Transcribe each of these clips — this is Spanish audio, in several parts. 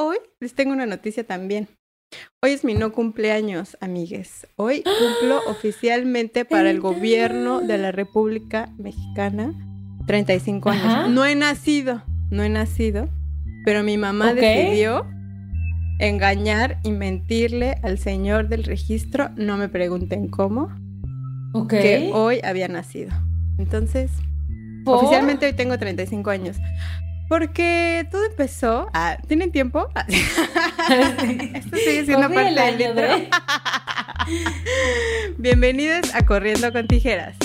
hoy les tengo una noticia también. Hoy es mi no cumpleaños, amigues. Hoy cumplo oficialmente para el gobierno de la República Mexicana 35 años. Ajá. No he nacido, no he nacido, pero mi mamá decidió engañar y mentirle al señor del registro, no me pregunten cómo, Ok. que hoy había nacido. Entonces, ¿Por? oficialmente hoy tengo 35 años. Porque todo empezó. Ah, ¿Tienen tiempo? Ah, Esto sigue siendo parte del intro. de- Bienvenidos a Corriendo con Tijeras.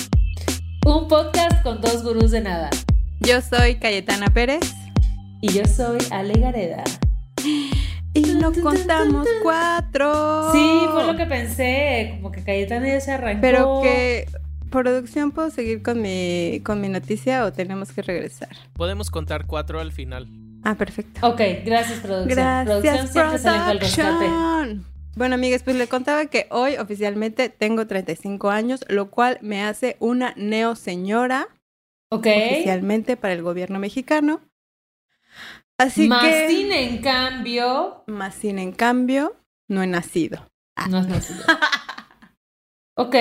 Un podcast con dos gurús de nada. Yo soy Cayetana Pérez Y yo soy Ale Gareda. y no contamos cuatro. Sí, fue lo que pensé. Como que Cayetana ya se arrancó. Pero que producción puedo seguir con mi con mi noticia o tenemos que regresar. Podemos contar cuatro al final. Ah, perfecto. Ok, gracias, producción. producción Gracias, siempre saliendo al rescate. production. Bueno, amigas, pues le contaba que hoy oficialmente tengo 35 años, lo cual me hace una neo señora Ok. oficialmente para el gobierno mexicano. Así Más que sin en cambio. más sin en cambio no he nacido. No es nacido. Ok,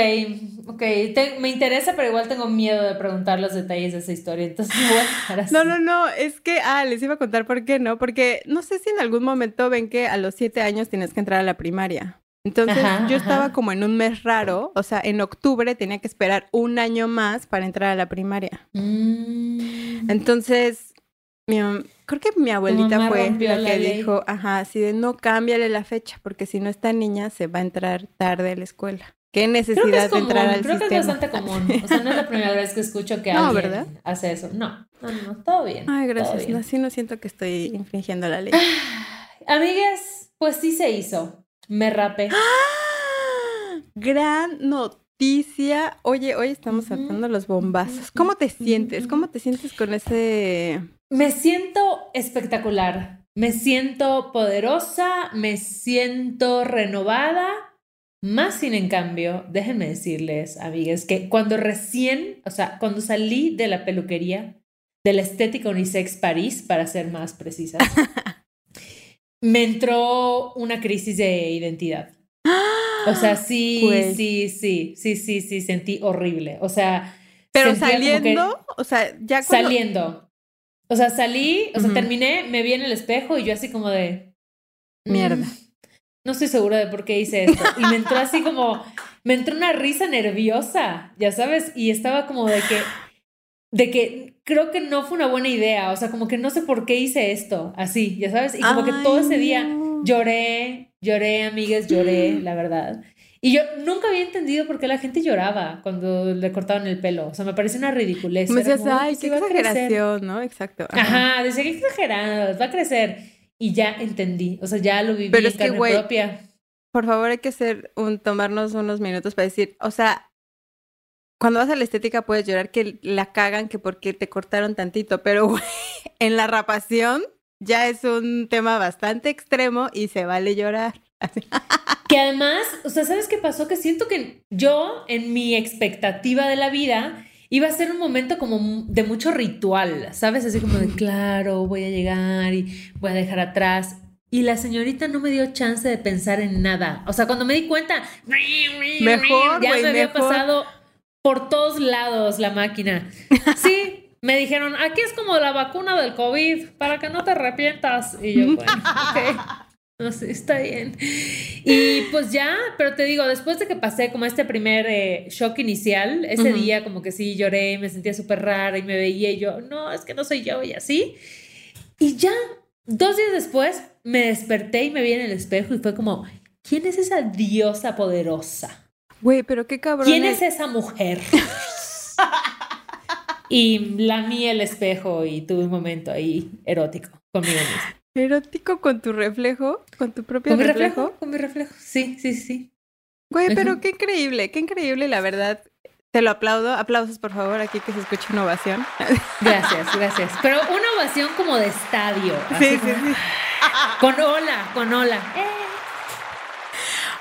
ok. Te- me interesa, pero igual tengo miedo de preguntar los detalles de esa historia. Entonces así. No, no, no, es que, ah, les iba a contar por qué no, porque no sé si en algún momento ven que a los siete años tienes que entrar a la primaria. Entonces Ajá, yo ajá. estaba como en un mes raro, o sea, en octubre tenía que esperar un año más para entrar a la primaria. Mm. Entonces, mi creo que mi abuelita fue la la que ley. dijo, ajá, así de no cámbiale la fecha, porque si no esta niña se va a entrar tarde a la escuela. ¿Qué Creo que necesidad es de común, entrar al creo que es bastante común. O sea, no es la primera vez que escucho que No, alguien ¿verdad? hace eso. No, no, no, todo bien. Ay, gracias. bien. No, así no siento que estoy infringiendo la ley. Amigues, pues sí se hizo. Me rapé. ¡Ah! Gran noticia. Oye, hoy estamos saltando los bombazos. ¿Cómo te sientes? ¿Cómo te sientes con ese... Me siento espectacular. Me siento poderosa, me siento renovada. Más sin en cambio, déjenme decirles, amigas, que cuando recién, o sea, cuando salí de la peluquería, de la estética unisex París, para ser más precisas, me entró una crisis de identidad. O sea, sí, Pues. sí, sí, sí, sí, sí, sentí horrible. O sea, Pero saliendo, o sea, ya cuando... saliendo. O sea, salí, o sea, terminé, me vi en el espejo y yo así como de... mm, Mierda. No estoy segura de por qué hice esto. Y me entró así como, me entró una risa nerviosa, ya sabes, y estaba como de que, de que creo que no fue una buena idea, o sea, como que no sé por qué hice esto, así, ya sabes, y como que todo ese día lloré, lloré, amigas, lloré, la verdad. Y yo nunca había entendido por qué la gente lloraba cuando le cortaban el pelo. O sea, me pareció una ridiculez. Me decías, como, ay, pues, qué sí va a crecer". exageración, ¿no? Exacto. Ajá, decía que exagerados, va a crecer. Y ya entendí, o sea, ya lo viví Pero en es que, carne güey, propia. Por favor, hay que hacer un, tomarnos unos minutos para decir, o sea, cuando vas a la estética puedes llorar que la cagan, que porque te cortaron tantito, pero güey, en la rapación ya es un tema bastante extremo y se vale llorar. Que además, o sea, ¿sabes qué pasó? Que siento que yo, en mi expectativa de la vida, iba a ser un momento como de mucho ritual, ¿sabes? Así como de, claro, voy a llegar y voy a dejar atrás. Y la señorita no me dio chance de pensar en nada. O sea, cuando me di cuenta, Mejor, ya güey, me había mejor. pasado por todos lados la máquina. Sí, me dijeron, aquí es como la vacuna del COVID, para que no te arrepientas. Y yo, bueno, ok. No sé, está bien. Y pues ya, pero te digo, después de que pasé como este primer eh, shock inicial, ese día como que sí lloré, me sentía súper rara y me veía y yo, no, es que no soy yo y así. Y ya, dos días después, me desperté y me vi en el espejo y fue como, ¿quién es esa diosa poderosa? Güey, pero qué cabrón. ¿Quién es esa mujer? y lamí el espejo y tuve un momento ahí erótico conmigo misma. Erótico con tu reflejo, con tu propio ¿Con mi reflejo. reflejo? Con mi reflejo. Sí, sí, sí. Güey, pero qué increíble, qué increíble, la verdad. Te lo aplaudo. Aplausos, por favor, aquí que se escuche una ovación. Gracias, gracias. Pero una ovación como de estadio. Sí, sí, sí. Con ola, con ola. Eh.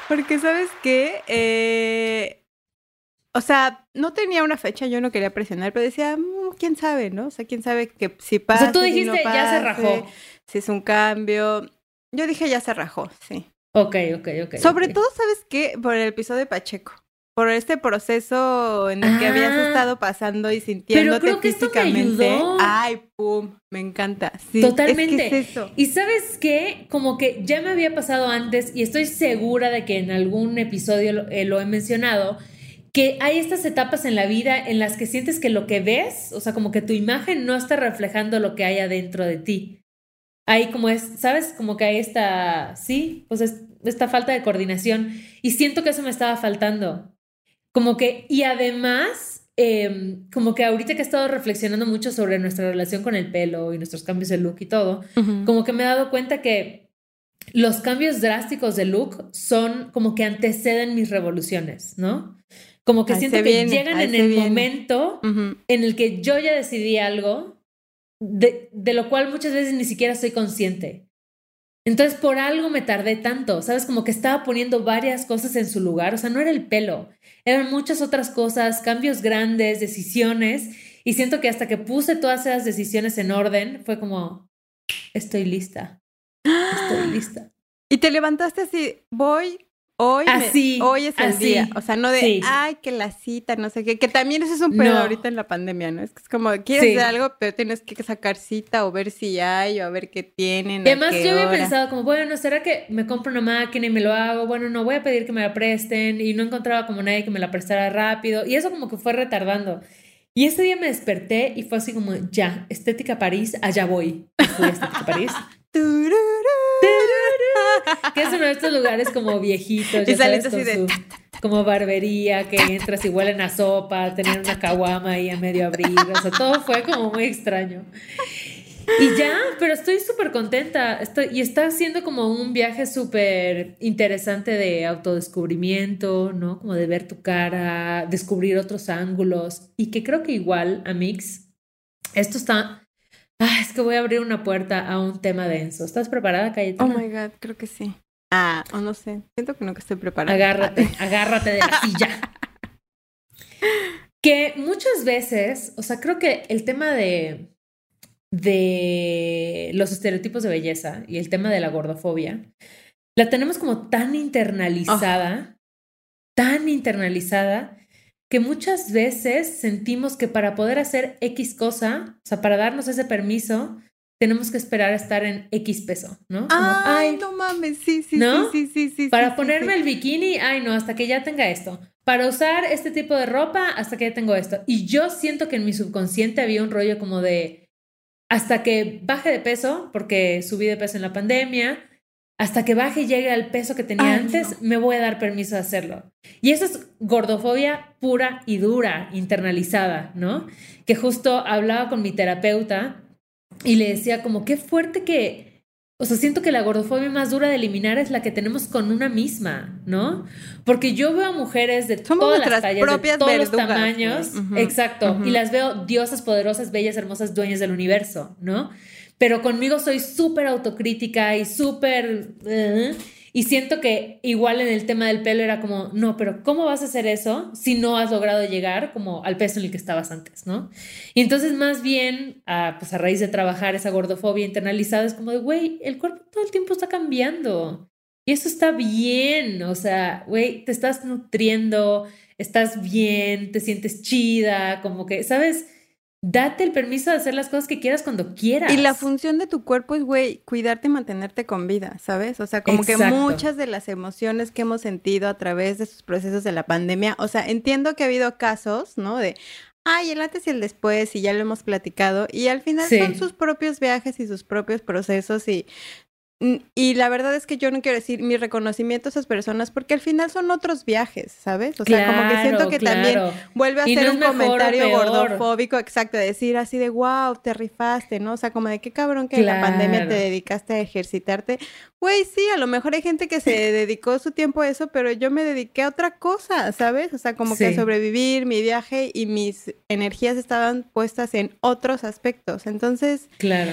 Porque, ¿sabes qué? Eh, o sea, no tenía una fecha, yo no quería presionar, pero decía, "Mm, quién sabe, ¿no? O sea, quién sabe que si O pasa. sea, tú dijiste, no ya se rajó. Si es un cambio. yo dije ya se rajó, sí. Ok, ok, ok. Sobre todo, ¿sabes qué? Por el episodio de Pacheco. Por este proceso en el que habías Ah. estado pasando y sintiéndote creo que esto me físicamente. ayudó. Ay, pum, me encanta. Sí, Totalmente. Es que es eso. Y sabes qué, como que ya me había pasado antes y estoy segura de que en algún episodio lo, eh, lo he mencionado, que hay estas etapas en la vida en las que sientes que lo que ves, o sea, como que tu imagen no está reflejando lo que hay adentro de ti. Hay como es, ¿sabes? Como que hay esta, sí, pues es- esta falta de coordinación y siento que eso me estaba faltando. Como que, y además, eh, como que ahorita que he estado reflexionando mucho sobre nuestra relación con el pelo y nuestros cambios de look y todo, como que me he dado cuenta que los cambios drásticos de look son como que anteceden mis revoluciones, ¿no? Como que Ahí siento que viene, llegan en el viene. momento en el que yo ya decidí algo de, de lo cual muchas veces ni siquiera soy consciente. Entonces, por algo me tardé tanto, ¿sabes? Como que estaba poniendo varias cosas en su lugar, o sea, no era el pelo, eran muchas otras cosas, cambios grandes, decisiones, y siento que hasta que puse todas esas decisiones en orden, fue como, estoy lista, estoy lista. Y te levantaste así, voy, hoy, me- hoy es el así. día. O sea, no de, Sí. ay, que la cita, no sé qué. Que también eso es un pedo No. ahorita en la pandemia, ¿no? Es que es como, quieres Sí. hacer algo, pero tienes que sacar cita o ver si hay o a ver qué tienen. Y a además qué yo había hora. pensado como, bueno, ¿será que me compro una máquina y me lo hago? Bueno, no voy a pedir que me la presten y no encontraba como nadie que me la prestara rápido y eso como que fue retardando. Y ese día me desperté y fue así como, ya, Estética París, allá voy. Fui a Estética París. que es uno de estos lugares como viejitos, Y sabes, así de su- como barbería, que entras y huelen a sopa, tener una caguama ahí a medio abrir, o sea, todo fue como muy extraño. Y ya, pero estoy súper contenta. Estoy, y está siendo como un viaje súper interesante de autodescubrimiento, ¿no? Como de ver tu cara, descubrir otros ángulos. Y que creo que igual, Amix, esto está. Ah, es que voy a abrir una puerta a un tema denso. ¿Estás preparada, Oh Cayetana? my God, creo que sí. Ah, o no sé. Siento que no que estoy preparada. Agárrate, agárrate de la silla. Que muchas veces, o sea, creo que el tema de, de los estereotipos de belleza y el tema de la gordofobia, la tenemos como tan internalizada, tan internalizada, que muchas veces sentimos que para poder hacer X cosa, o sea, para darnos ese permiso, tenemos que esperar a estar en X peso, ¿no? Como, Ay, "Ay, no mames, sí, sí, ¿No? sí, sí, sí, sí. para sí, ponerme sí. el bikini, ay no, hasta que ya tenga esto. Para usar este tipo de ropa, hasta que ya tengo esto. Y yo siento que en mi subconsciente había un rollo como de, hasta que baje de peso, porque subí de peso en la pandemia, hasta que baje y llegue al peso que tenía Ay, antes, no. me voy a dar permiso de hacerlo. Y eso es gordofobia pura y dura, internalizada, ¿no? Que justo hablaba con mi terapeuta y le decía como, qué fuerte que, o sea, siento que la gordofobia más dura de eliminar es la que tenemos con una misma, ¿no? Porque yo veo a mujeres de Somos todas las tallas, de todos verdugas, los tamaños, exacto, y las veo diosas poderosas, bellas, hermosas, dueñas del universo, ¿no? Pero conmigo soy súper autocrítica y súper... eh, y siento que igual en el tema del pelo era como, no, pero ¿cómo vas a hacer eso si no has logrado llegar como al peso en el que estabas antes, ¿no? Y entonces más bien, a, pues a raíz de trabajar esa gordofobia internalizada, es como de, güey, el cuerpo todo el tiempo está cambiando. Y eso está bien, o sea, güey, te estás nutriendo, estás bien, te sientes chida, como que, ¿sabes? Date el permiso de hacer las cosas que quieras cuando quieras. Y la función de tu cuerpo es, güey, cuidarte y mantenerte con vida, ¿sabes? O sea, como que muchas de las emociones que hemos sentido a través de estos procesos de la pandemia, o sea, entiendo que ha habido casos, ¿no? De, ay, el antes y el después, y ya lo hemos platicado, y al final Sí. son sus propios viajes y sus propios procesos y... mm, Y la verdad es que yo no quiero decir mi reconocimiento a esas personas porque al final son otros viajes, ¿sabes? O sea, como que siento Claro, que también vuelve a ser no un comentario gordofóbico, exacto, de decir así de wow, te rifaste, ¿no? O sea, como de qué cabrón que en la pandemia te dedicaste a ejercitarte. Güey, sí, a lo mejor hay gente que se dedicó su tiempo a eso, pero yo me dediqué a otra cosa, ¿sabes? O sea, como que a Sí. sobrevivir, mi viaje y mis energías estaban puestas en otros aspectos. Entonces, Claro.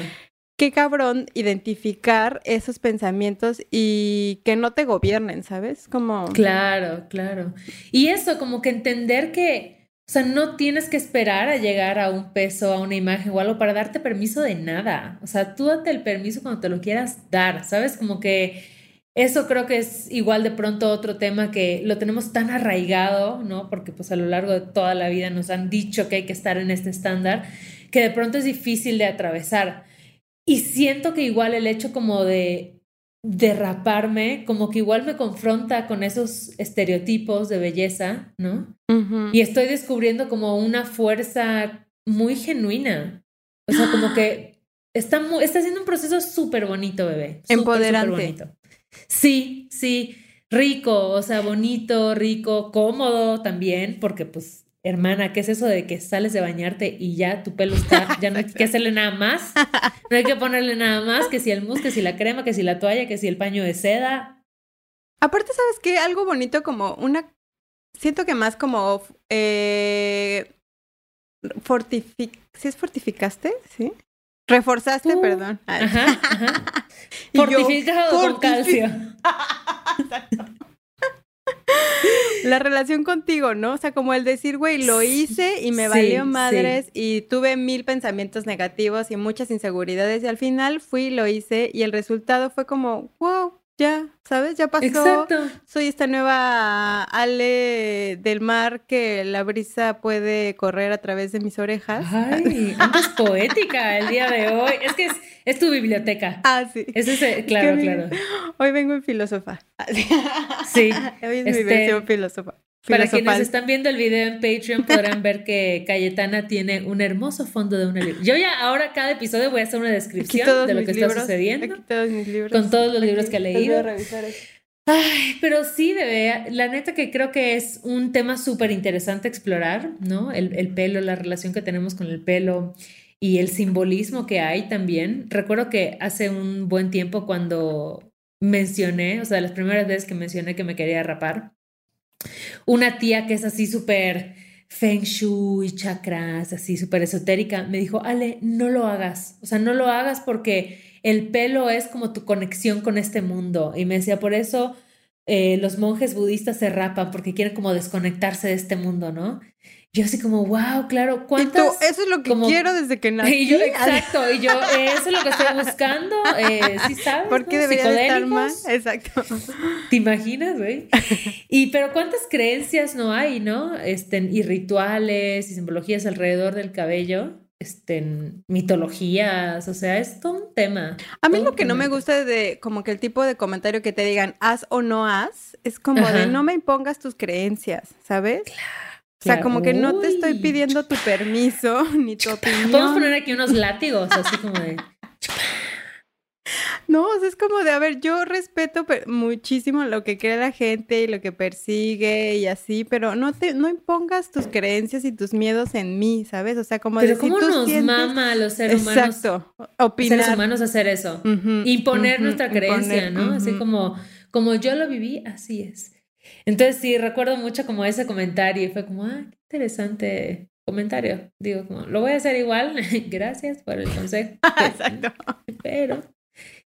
Qué cabrón identificar esos pensamientos y que no te gobiernen, ¿sabes? Como... Claro, claro. Y eso, como que entender que, o sea, no tienes que esperar a llegar a un peso, a una imagen o algo para darte permiso de nada. O sea, tú date el permiso cuando te lo quieras dar, ¿sabes? Como que eso creo que es igual de pronto otro tema que lo tenemos tan arraigado, ¿no? Porque pues a lo largo de toda la vida nos han dicho que hay que estar en este estándar, que de pronto es difícil de atravesar. Y siento que igual el hecho como de derraparme, como que igual me confronta con esos estereotipos de belleza, ¿no? Y estoy descubriendo como una fuerza muy genuina. O sea, como que está, está haciendo un proceso súper bonito, bebé. Empoderante. bonito. Sí, sí, rico, o sea, bonito, rico, cómodo también, porque pues hermana, ¿qué es eso de que sales de bañarte y ya tu pelo está, ya no hay que hacerle nada más? No hay que ponerle nada más, que si el mousse, que si la crema, que si la toalla, que si el paño de seda. Aparte, ¿sabes qué? Algo bonito como una... Siento que más como... Eh, fortific... ¿Sí es fortificaste? ¿Sí? Reforzaste, Uh, perdón. Ajá, ajá. Y yo, Fortificado con fortifi- calcio. La relación contigo, ¿no? O sea, como el decir, güey, lo hice y me Sí, valió sí. madres y tuve mil pensamientos negativos y muchas inseguridades y al final fui, lo hice y el resultado fue como, wow, ya, ¿sabes? Ya pasó. Exacto. Soy esta nueva Ale del mar que la brisa puede correr a través de mis orejas. Ay, andas poética el día de hoy. Es que es, es tu biblioteca. Ah, sí. Es ese, claro, que claro. Hoy vengo en filósofa. Sí. Hoy es mi Este, versión filósofa. Para quienes están viendo el video en Patreon podrán ver que Cayetana tiene un hermoso fondo de una libro. Yo ya ahora cada episodio voy a hacer una descripción de lo que libros, está sucediendo. Todos mis libros. Con todos los libros que a leído. Ay, pero sí, bebé, la neta que creo que es un tema súper interesante explorar, ¿no? El, el pelo, la relación que tenemos con el pelo y el simbolismo que hay también. Recuerdo que hace un buen tiempo cuando mencioné, o sea, las primeras veces que mencioné que me quería rapar, una tía que es así súper feng shui, chakras, así súper esotérica, me dijo, Ale, no lo hagas, o sea, no lo hagas porque el pelo es como tu conexión con este mundo. Y me decía, por eso eh, los monjes budistas se rapan, porque quieren como desconectarse de este mundo, ¿no? Yo así como, wow, claro, Y tú, ¿cuántas? eso es lo que como- quiero desde que nací. Y yo, exacto, y yo, eso es lo que estoy buscando, eh, ¿sí sabes? ¿Por qué no? debería de estar? Psicodélicos. Exacto. ¿Te imaginas, güey? Y pero cuántas creencias no hay, ¿no? Este, y rituales y simbologías alrededor del cabello, este, mitologías, o sea, es todo un tema. A mí lo que no me gusta de como que el tipo de comentario que te digan haz o no haz, es como Ajá. de no me impongas tus creencias, ¿sabes? O sea, como que no te estoy pidiendo tu permiso ni tu opinión. Podemos poner aquí unos látigos, así como de. No, o sea, es como de, a ver, yo respeto muchísimo lo que cree la gente y lo que persigue y así, pero no te, no impongas tus creencias y tus miedos en mí, ¿sabes? O sea, como Pero de si ¿cómo tú nos sientes- mama a los seres humanos, Exacto, opinar. seres humanos hacer eso? Ujú, Imponer ujú, nuestra creencia, imponer, ¿no? Así como, como yo lo viví, así es. Entonces sí, recuerdo mucho como ese comentario y fue como, ah, qué interesante comentario. Digo, como, lo voy a hacer igual, gracias por el consejo. Exacto. Pero,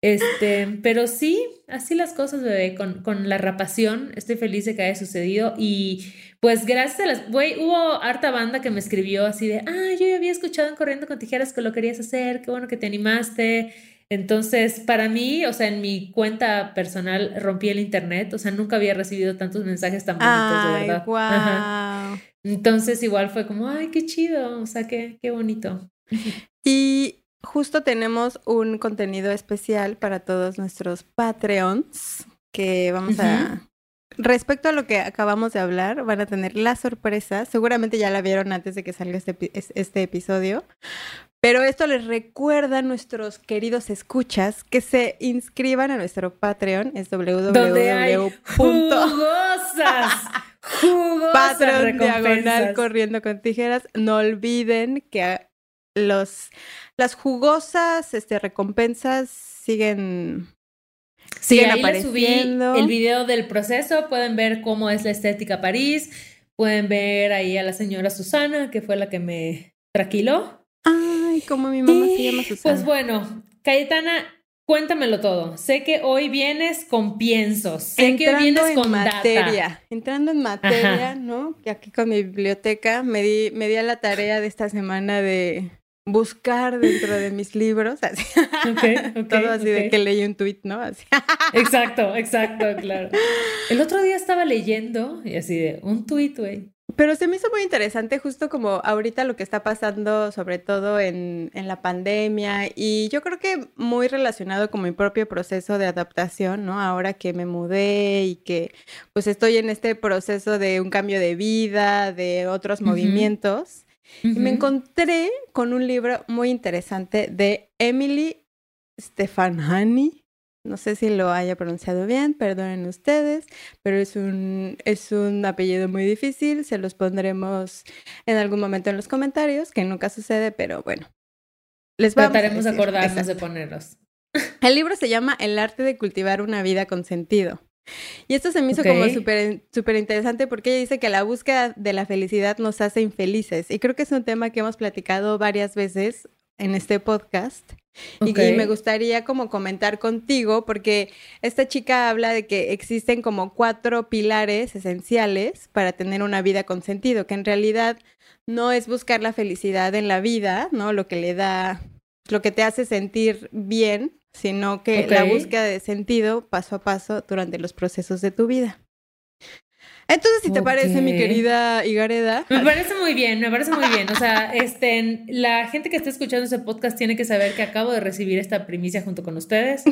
este, pero sí, así las cosas, bebé, con, con la rapación, estoy feliz de que haya sucedido y pues gracias a las, güey, hubo harta banda que me escribió así de, ah, yo ya había escuchado en Corriendo con Tijeras que lo querías hacer, qué bueno que te animaste. Entonces, para mí, o sea, en mi cuenta personal rompí el internet, o sea, nunca había recibido tantos mensajes tan bonitos, de verdad. wow. Ajá. Entonces, igual fue como, ay, qué chido, o sea, qué, qué bonito. Y justo tenemos un contenido especial para todos nuestros Patreons que vamos a... Respecto a lo que acabamos de hablar, van a tener la sorpresa. Seguramente ya la vieron antes de que salga este, este episodio. Pero esto les recuerda a nuestros queridos escuchas que se inscriban a nuestro Patreon. Es www. jugosas, jugosas Patreon diagonal corriendo con tijeras. No olviden que los las jugosas este, recompensas siguen Sí, ahí les subí el video del proceso, pueden ver cómo es la estética París, pueden ver ahí a la señora Susana, que fue la que me tranquiló. Ay, como mi mamá se Y, llama Susana. Pues bueno, Cayetana, cuéntamelo todo. Sé que hoy vienes con piensos. Sé que hoy vienes con materia. Entrando en materia, ¿no? Que aquí con mi biblioteca me di, me di a la tarea de esta semana de buscar dentro de mis libros, así. Todo así de que leí un tweet, ¿no? Así. Exacto, exacto, claro. El otro día estaba leyendo y así de un tweet, güey. Pero se me hizo muy interesante justo como ahorita lo que está pasando, sobre todo en, en, la pandemia, y yo creo que muy relacionado con mi propio proceso de adaptación, ¿no? Ahora que me mudé y que pues estoy en este proceso de un cambio de vida, de otros movimientos, y me encontré con un libro muy interesante de Emily Stefanani no sé si lo haya pronunciado bien, perdonen ustedes, pero es un, es un apellido muy difícil. Se los pondremos en algún momento en los comentarios, que nunca sucede, pero bueno. Les Trataremos de acordarnos de ponerlos. El libro se llama El arte de cultivar una vida con sentido. Y esto se me hizo como súper interesante porque ella dice que la búsqueda de la felicidad nos hace infelices. Y creo que es un tema que hemos platicado varias veces en este podcast. Y que me gustaría como comentar contigo, porque esta chica habla de que existen como cuatro pilares esenciales para tener una vida con sentido, que en realidad no es buscar la felicidad en la vida, ¿no? Lo que le da, lo que te hace sentir bien, sino que la búsqueda de sentido paso a paso durante los procesos de tu vida. Entonces, si te parece, mi querida Igareda. Me parece muy bien, me parece muy bien. O sea, este, la gente que está escuchando ese podcast tiene que saber que acabo de recibir esta primicia junto con ustedes.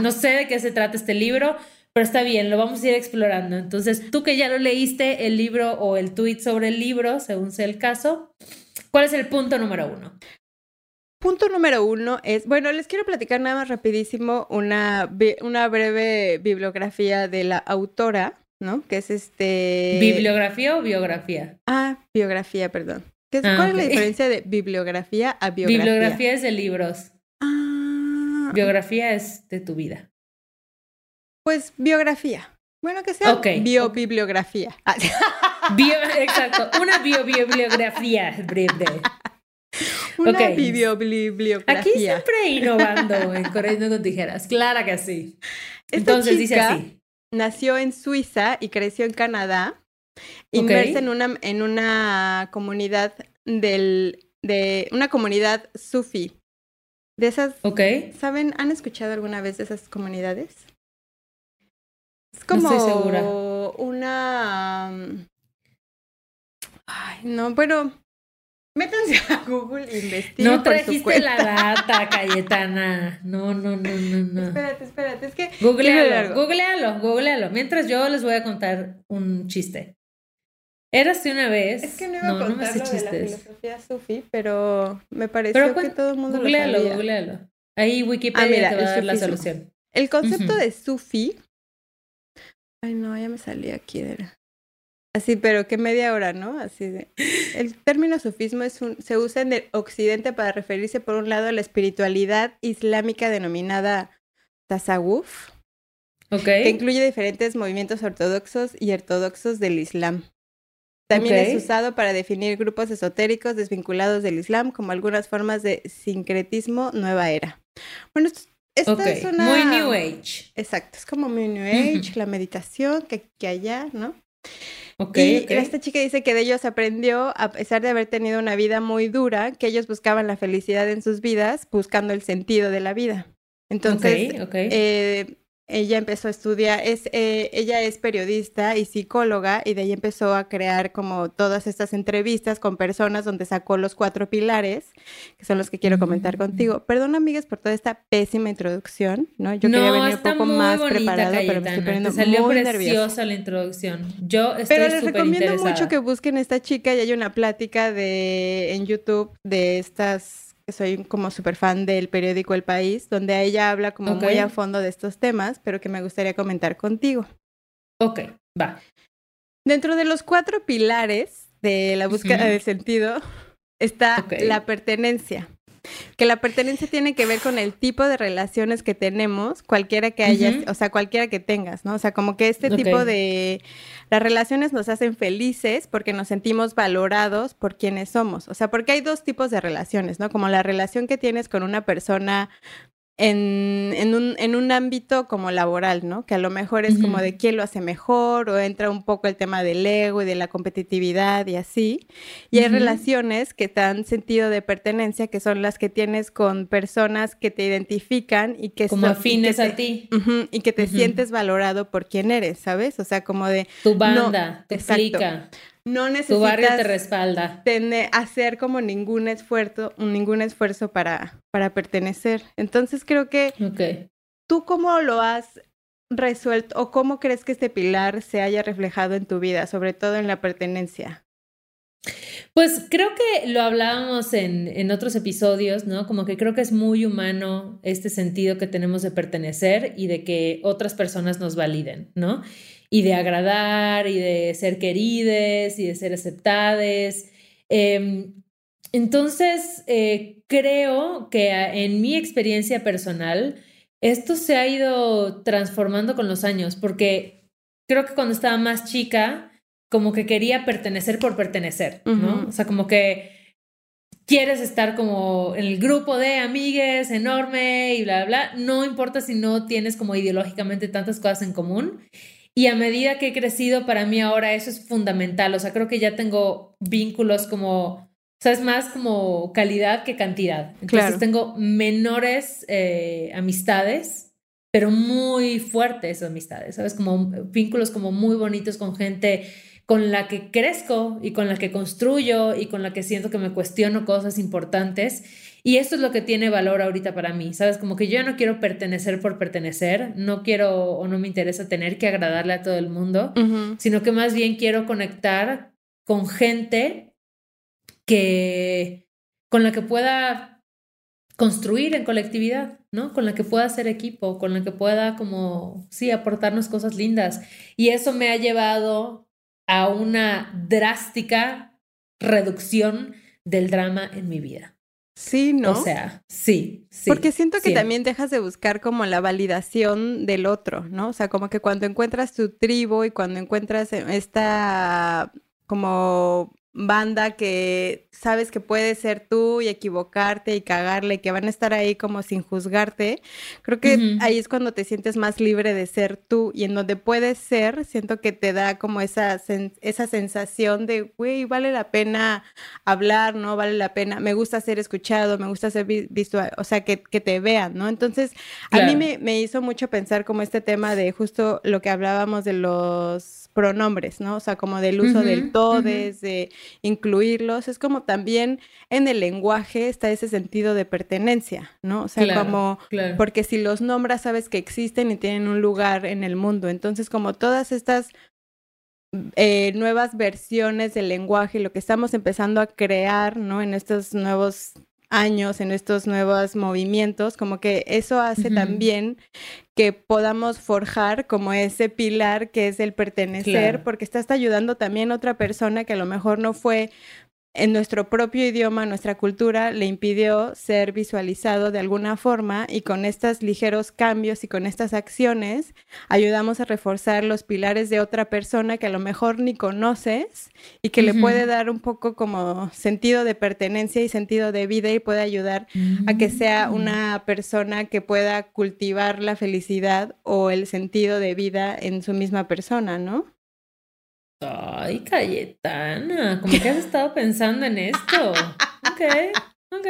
no, sé, de qué se trata este libro, pero está bien, lo vamos a ir explorando. Entonces, tú que ya lo leíste, el libro o el tweet sobre el libro, según sea el caso, ¿cuál es el punto número uno? Punto número uno es, bueno, les quiero platicar nada más rapidísimo una, una breve bibliografía de la autora. ¿no? Que es este... ¿Bibliografía o biografía? Ah, biografía, perdón. Ah, ¿Cuál es la diferencia de bibliografía a biografía? Bibliografía es de libros. Ah. Biografía es de tu vida. Pues biografía. Bueno, que sea biobibliografía. Ah. Bio, exacto, una biobibliografía breve. Una okay. biobibliografía. Aquí siempre innovando en Corriendo con Tijeras, claro que sí. Entonces dice así nació en Suiza y creció en Canadá, inmersa en una, en una comunidad del, de una comunidad sufi. De esas, ¿saben? ¿Han escuchado alguna vez de esas comunidades? Es como una... Ay, no, bueno, Métanse a Google e investiguen No trajiste la data, Cayetana. No, no, no, no, no. Espérate, espérate. Es que. Googlealo, googlealo, googlealo. Mientras yo les voy a contar un chiste. Érase una vez. Es que no iba a contar lo de la filosofía sufi, pero me pareció que todo el mundo googlealo, lo sabía. Googlealo, Ahí Wikipedia ah, te va a dar la solución. El concepto de sufi. Ay, no, ya me salí aquí de la. Así, pero que media hora, ¿no? Así de. El término sufismo es un, se usa en el occidente para referirse, por un lado, a la espiritualidad islámica denominada tasawuf, que incluye diferentes movimientos ortodoxos y ortodoxos del Islam. También es usado para definir grupos esotéricos desvinculados del Islam, como algunas formas de sincretismo nueva era. Bueno, esto, es una. Muy New Age. Exacto, es como muy New Age, la meditación que, que allá, ¿no? Y esta chica dice que de ellos aprendió, a pesar de haber tenido una vida muy dura, que ellos buscaban la felicidad en sus vidas, buscando el sentido de la vida. Entonces, eh, ella empezó a estudiar, es, eh, ella es periodista y psicóloga y de ahí empezó a crear como todas estas entrevistas con personas donde sacó los cuatro pilares, que son los que quiero comentar mm. contigo. Perdón, amigas, por toda esta pésima introducción, ¿no? Yo quería venir un poco más preparado, pero me estoy poniendo salió muy preciosa la introducción. Yo estoy Pero les recomiendo mucho que busquen a esta chica y hay una plática de en YouTube de estas soy como súper fan del periódico El País, donde ella habla como muy a fondo de estos temas, pero que me gustaría comentar contigo. Ok, va. Dentro de los cuatro pilares de la búsqueda de sentido está la pertenencia que la pertenencia tiene que ver con el tipo de relaciones que tenemos, cualquiera que hayas, o sea, cualquiera que tengas, ¿no? O sea, como que este tipo de las relaciones nos hacen felices porque nos sentimos valorados por quienes somos. O sea, porque hay dos tipos de relaciones, ¿no? Como la relación que tienes con una persona en, en, un, en un ámbito como laboral, ¿no? Que a lo mejor es como de quién lo hace mejor o entra un poco el tema del ego y de la competitividad y así. Y hay relaciones que te dan sentido de pertenencia, que son las que tienes con personas que te identifican y que como afines a ti. y que te sientes valorado por quién eres, ¿sabes? O sea, como de... Tu banda, te explica. No necesitas tu barrio te respalda. Tener, hacer como ningún esfuerzo, ningún esfuerzo para, para pertenecer. Entonces creo que okay. tú cómo lo has resuelto o cómo crees que este pilar se haya reflejado en tu vida, sobre todo en la pertenencia. Pues creo que lo hablábamos en, en, otros episodios, ¿no? Como que creo que es muy humano este sentido que tenemos de pertenecer y de que otras personas nos validen, ¿no? Y de agradar y de ser querides y de ser aceptadas. Em, entonces, eh, creo que en mi experiencia personal, esto se ha ido transformando con los años, porque creo que cuando estaba más chica, como que quería pertenecer por pertenecer, ¿no? O sea, como que quieres estar como en el grupo de amigues enorme y bla, bla, bla, no importa si no tienes como ideológicamente tantas cosas en común. Y a medida que he crecido, para mí ahora eso es fundamental. O sea, creo que ya tengo vínculos como, o sea, es más como calidad que cantidad. Entonces tengo menores eh, amistades, pero muy fuertes amistades, ¿sabes? Como vínculos como muy bonitos con gente con la que crezco y con la que construyo y con la que siento que me cuestiono cosas importantes. Y esto es lo que tiene valor ahorita para mí, ¿sabes? Como que yo no quiero pertenecer por pertenecer, no quiero o no me interesa tener que agradarle a todo el mundo, sino que más bien quiero conectar con gente que con la que pueda construir en colectividad, ¿no? Con la que pueda hacer equipo, con la que pueda como, sí, aportarnos cosas lindas. Y eso me ha llevado a una drástica reducción del drama en mi vida. Sí, ¿no? O sea, sí, sí. Porque siento que también dejas de buscar como la validación del otro, ¿no? O sea, como que cuando encuentras tu tribu y cuando encuentras esta como banda que sabes que puedes ser tú y equivocarte y cagarle, que van a estar ahí como sin juzgarte, creo que ahí es cuando te sientes más libre de ser tú y en donde puedes ser, siento que te da como esa, esa sensación de, güey, vale la pena hablar, ¿no? Vale la pena, me gusta ser escuchado, me gusta ser visto, o sea, que, que te vean, ¿no? Entonces, a mí me, me hizo mucho pensar como este tema de justo lo que hablábamos de los pronombres, ¿no? O sea, como del uso del todes, de incluirlos. Es como también en el lenguaje está ese sentido de pertenencia, ¿no? O sea, como, porque si los nombras sabes que existen y tienen un lugar en el mundo. Entonces, como todas estas eh, nuevas versiones del lenguaje, lo que estamos empezando a crear, ¿no? En estos nuevos años, en estos nuevos movimientos, como que eso hace también que podamos forjar como ese pilar que es el pertenecer, porque estás ayudando también a otra persona que a lo mejor no fue en nuestro propio idioma, nuestra cultura le impidió ser visualizado de alguna forma y con estos ligeros cambios y con estas acciones ayudamos a reforzar los pilares de otra persona que a lo mejor ni conoces y que le puede dar un poco como sentido de pertenencia y sentido de vida y puede ayudar a que sea mm. una persona que pueda cultivar la felicidad o el sentido de vida en su misma persona, ¿no? Ay, Cayetana, como que has estado pensando en esto. Ok, ok.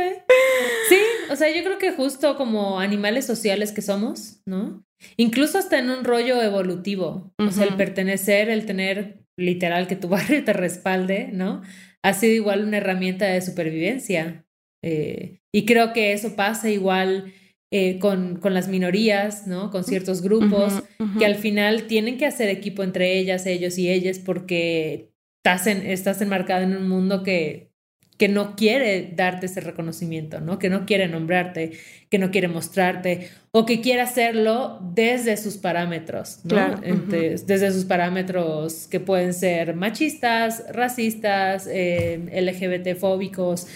Sí, o sea, yo creo que justo como animales sociales que somos, ¿no? Incluso hasta en un rollo evolutivo, o sea, el pertenecer, el tener literal que tu barrio te respalde, ¿no? Ha sido igual una herramienta de supervivencia. Eh, y creo que eso pasa igual eh, con, con, las minorías, ¿no? Con ciertos grupos que al final tienen que hacer equipo entre ellas, ellos y ellas porque estás, en, estás enmarcado en un mundo que, que no quiere darte ese reconocimiento, ¿no? Que no quiere nombrarte, que no quiere mostrarte o que quiere hacerlo desde sus parámetros, ¿no? Desde sus parámetros que pueden ser machistas, racistas, eh, LGBT fóbicos.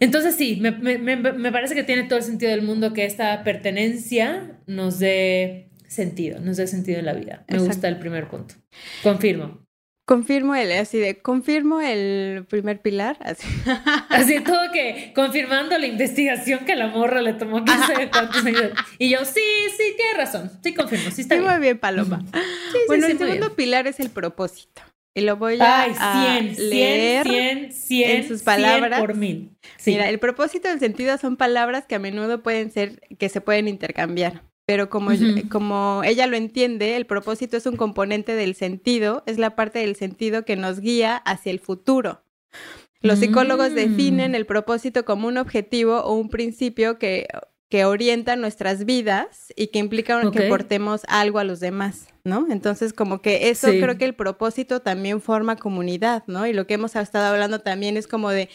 Entonces sí, me, parece que tiene todo el sentido del mundo que esta pertenencia nos dé sentido, nos dé sentido en la vida. Me gusta el primer punto. Confirmo. Confirmo el, así de, confirmo el primer pilar. Así, así todo que confirmando la investigación que la morra le tomó 15 cuántos años. Y yo, sí, sí, tiene razón. Sí, confirmo, sí está bien. Muy bien, Paloma. bueno, el segundo pilar es el propósito. Y lo voy a, Ay, 100, leer 100, 100, en sus palabras. por mil. Mira, el propósito y el sentido son palabras que a menudo pueden ser, que se pueden intercambiar pero como, como ella lo entiende, el propósito es un componente del sentido, es la parte del sentido que nos guía hacia el futuro. Los psicólogos definen mm. el propósito como un objetivo o un principio que, que orienta nuestras vidas y que implica que aportemos algo a los demás, ¿no? Entonces, como que eso creo que el propósito también forma comunidad, ¿no? Y lo que hemos estado hablando también es como de,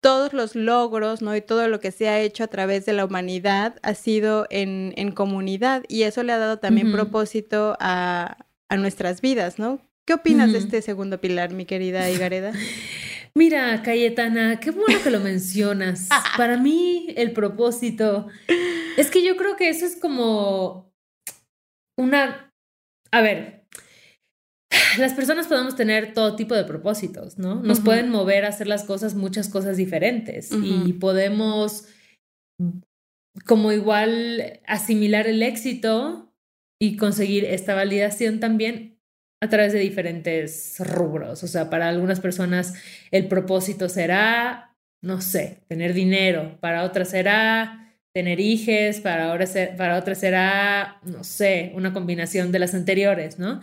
todos los logros, ¿no? Y todo lo que se ha hecho a través de la humanidad ha sido en, en comunidad y eso le ha dado también propósito a, a, nuestras vidas, ¿no? ¿Qué opinas de este segundo pilar, mi querida Igareda? Mira, Cayetana, qué bueno que lo mencionas. Para mí, el propósito es que yo creo que eso es como una... A ver, las personas podemos tener todo tipo de propósitos, ¿no? Nos pueden mover a hacer las cosas, muchas cosas diferentes y podemos como igual asimilar el éxito y conseguir esta validación también a través de diferentes rubros. O sea, para algunas personas el propósito será, no sé, tener dinero, para otras será tener hijos, para, para otras será, no sé, una combinación de las anteriores, ¿no?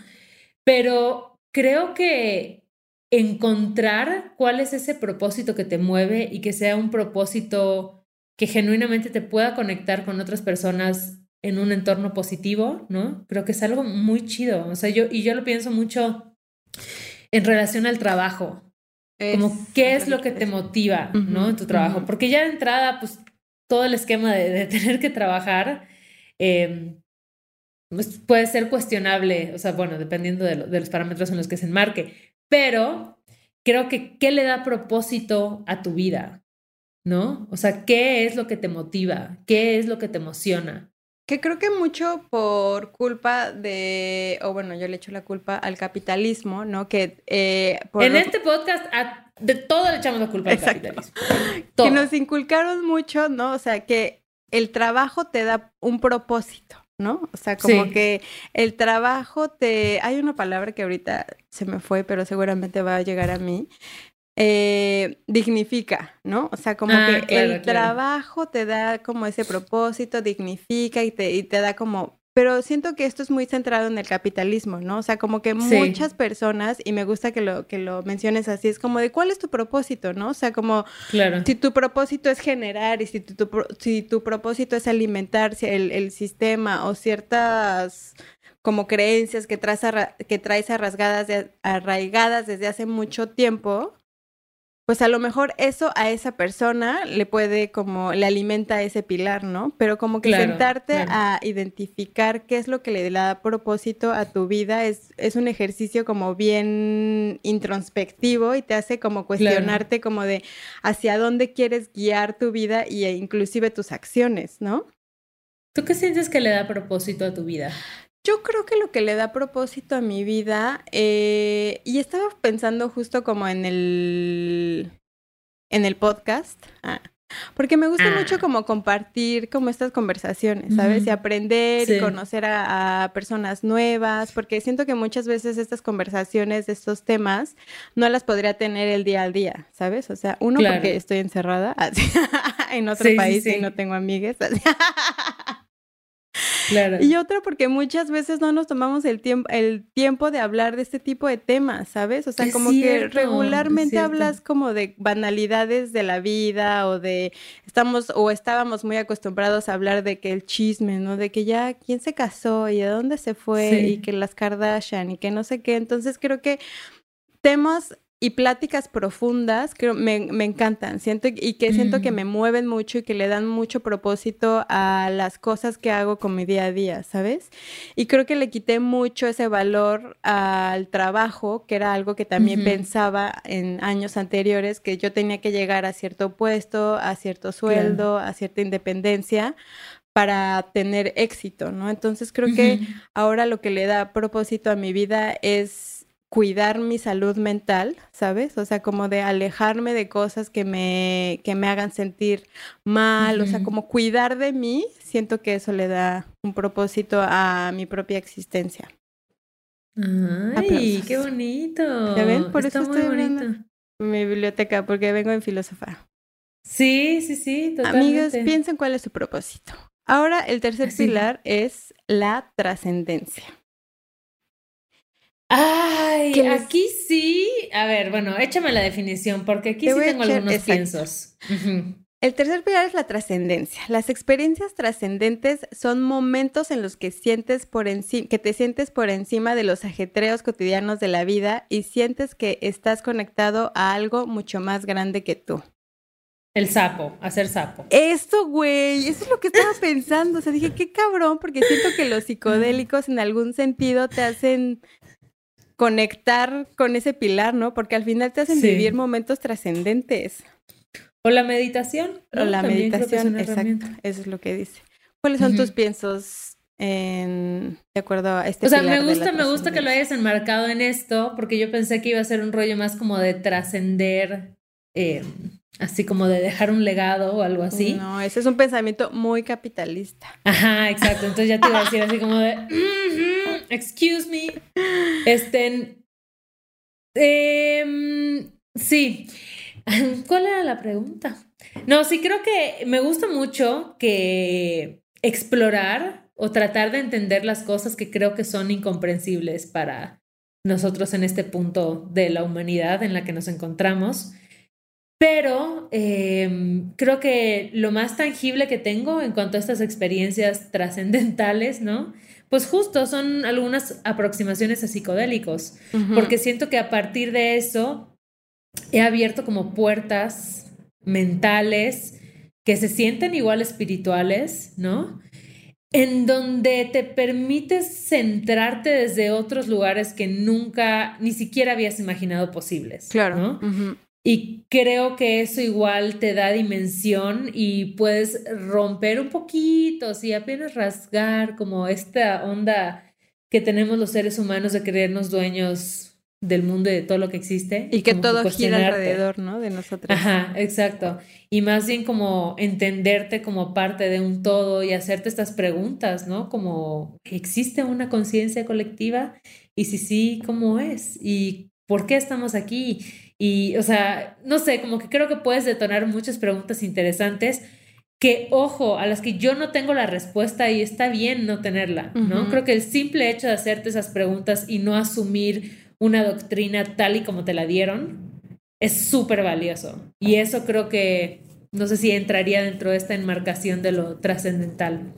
Pero creo que encontrar cuál es ese propósito que te mueve y que sea un propósito que genuinamente te pueda conectar con otras personas en un entorno positivo, ¿no? Creo que es algo muy chido. O sea, yo, y yo lo pienso mucho en relación al trabajo. como qué es lo que te motiva, ¿no? En tu trabajo. Porque ya de entrada, pues todo el esquema de, tener que trabajar, eh, pues, puede ser cuestionable, o sea, bueno, dependiendo de, los parámetros en los que se enmarque, pero creo que ¿qué le da propósito a tu vida? ¿No? O sea, ¿qué es lo que te motiva? ¿Qué es lo que te emociona? Que creo que mucho por culpa de, o bueno, yo le echo la culpa al capitalismo, ¿no? Que eh, en este podcast de todo le echamos la culpa al capitalismo. Que nos inculcaron mucho, ¿no? O sea, que el trabajo te da un propósito. ¿no? O sea, como que el trabajo te... Hay una palabra que ahorita se me fue, pero seguramente va a llegar a mí. Eh, dignifica, ¿no? O sea, como ah, que el trabajo te da como ese propósito, dignifica y te, y te da como pero siento que esto es muy centrado en el capitalismo, ¿no? O sea, como que muchas personas, y me gusta que lo, que lo menciones así, es como de cuál es tu propósito, ¿no? O sea, como si tu propósito es generar y si tu, si tu propósito es alimentar el, el sistema o ciertas como creencias que traes, que traes arrasgadas arraigadas desde hace mucho tiempo, pues a lo mejor eso a esa persona le puede como, le alimenta ese pilar, ¿no? Pero como que sentarte a identificar qué es lo que le da propósito a tu vida es, es un ejercicio como bien introspectivo y te hace como cuestionarte como de hacia dónde quieres guiar tu vida e inclusive tus acciones, ¿no? ¿Tú qué sientes que le da propósito a tu vida? Yo creo que lo que le da propósito a mi vida, eh, y estaba pensando justo como en el, en el podcast, ah, porque me gusta mucho ah. como compartir como estas conversaciones, ¿sabes? Y aprender y conocer a, personas nuevas, porque siento que muchas veces estas conversaciones de estos temas no las podría tener el día al día, ¿sabes? O sea, uno porque estoy encerrada en otro país y no tengo amigas. Y otra porque muchas veces no nos tomamos el tiempo, el tiempo de hablar de este tipo de temas, ¿sabes? O sea, como que regularmente hablas como de banalidades de la vida o de estamos o estábamos muy acostumbrados a hablar de que el chisme, ¿no? De que ya quién se casó y a dónde se fue y que las Kardashian y que no sé qué. Entonces creo que temas y pláticas profundas que me, me, encantan. Siento y que siento que mm. me mueven mucho y que le dan mucho propósito a las cosas que hago con mi día a día, ¿sabes? Y creo que le quité mucho ese valor al trabajo, que era algo que también pensaba en años anteriores, que yo tenía que llegar a cierto puesto, a cierto sueldo, a cierta independencia para tener éxito, ¿no? Entonces creo que ahora lo que le da propósito a mi vida es cuidar mi salud mental, ¿sabes? O sea, como de alejarme de cosas que me, que me hagan sentir mal, o sea, como cuidar de mí, siento que eso le da un propósito a mi propia existencia. Ay, qué bonito. ¿Ya ven? Por eso estoy bonito. mi biblioteca, porque vengo en filosofía. Sí, sí, sí, totalmente. Amigos, piensen cuál es su propósito. Ahora, el tercer pilar es la trascendencia. Ay, aquí sí. A ver, bueno, échame la definición, porque aquí sí tengo algunos piensos. El tercer pilar es la trascendencia. Las experiencias trascendentes son momentos en los que sientes por que te sientes por encima de los ajetreos cotidianos de la vida y sientes que estás conectado a algo mucho más grande que tú. El sapo, hacer sapo. Esto, güey, eso es lo que estaba pensando. O sea, dije, qué cabrón, porque siento que los psicodélicos en algún sentido te hacen conectar con ese pilar, ¿no? Porque al final te hacen vivir momentos trascendentes. O la meditación. O la meditación, exacto. Eso es lo que dice. ¿Cuáles son tus piensos en, de acuerdo a este O sea, me gusta, me gusta que lo hayas enmarcado en esto, porque yo pensé que iba a ser un rollo más como de trascender, eh, así como de dejar un legado o algo así. No, ese es un pensamiento muy capitalista. Ajá, exacto. Entonces ya te iba a decir así como de, excuse me. Este, sí. ¿Cuál era la pregunta? No, sí creo que me gusta mucho que explorar o tratar de entender las cosas que creo que son incomprensibles para nosotros en este punto de la humanidad en la que nos encontramos. Pero em, creo que lo más tangible que tengo en cuanto a estas experiencias trascendentales, ¿no? Pues justo son algunas aproximaciones a psicodélicos, porque siento que a partir de eso he abierto como puertas mentales que se sienten igual espirituales, ¿no? En donde te permites centrarte desde otros lugares que nunca, ni siquiera habías imaginado posibles. Claro. ¿no? Y creo que eso igual te da dimensión y puedes romper un poquito, si apenas rasgar como esta onda que tenemos los seres humanos de creernos dueños del mundo y de todo lo que existe. Y que todo gira alrededor, ¿no? De nosotros. Ajá, exacto. Y más bien como entenderte como parte de un todo y hacerte estas preguntas, ¿no? Como, ¿existe una conciencia colectiva? Y si sí, ¿cómo es? ¿Y por qué estamos aquí? Y, o sea, no sé, como que creo que puedes detonar muchas preguntas interesantes que, ojo, a las que yo no tengo la respuesta y está bien no tenerla, ¿no? Creo que el simple hecho de hacerte esas preguntas y no asumir una doctrina tal y como te la dieron, es súper valioso. Y eso creo que, no sé si entraría dentro de esta enmarcación de lo trascendental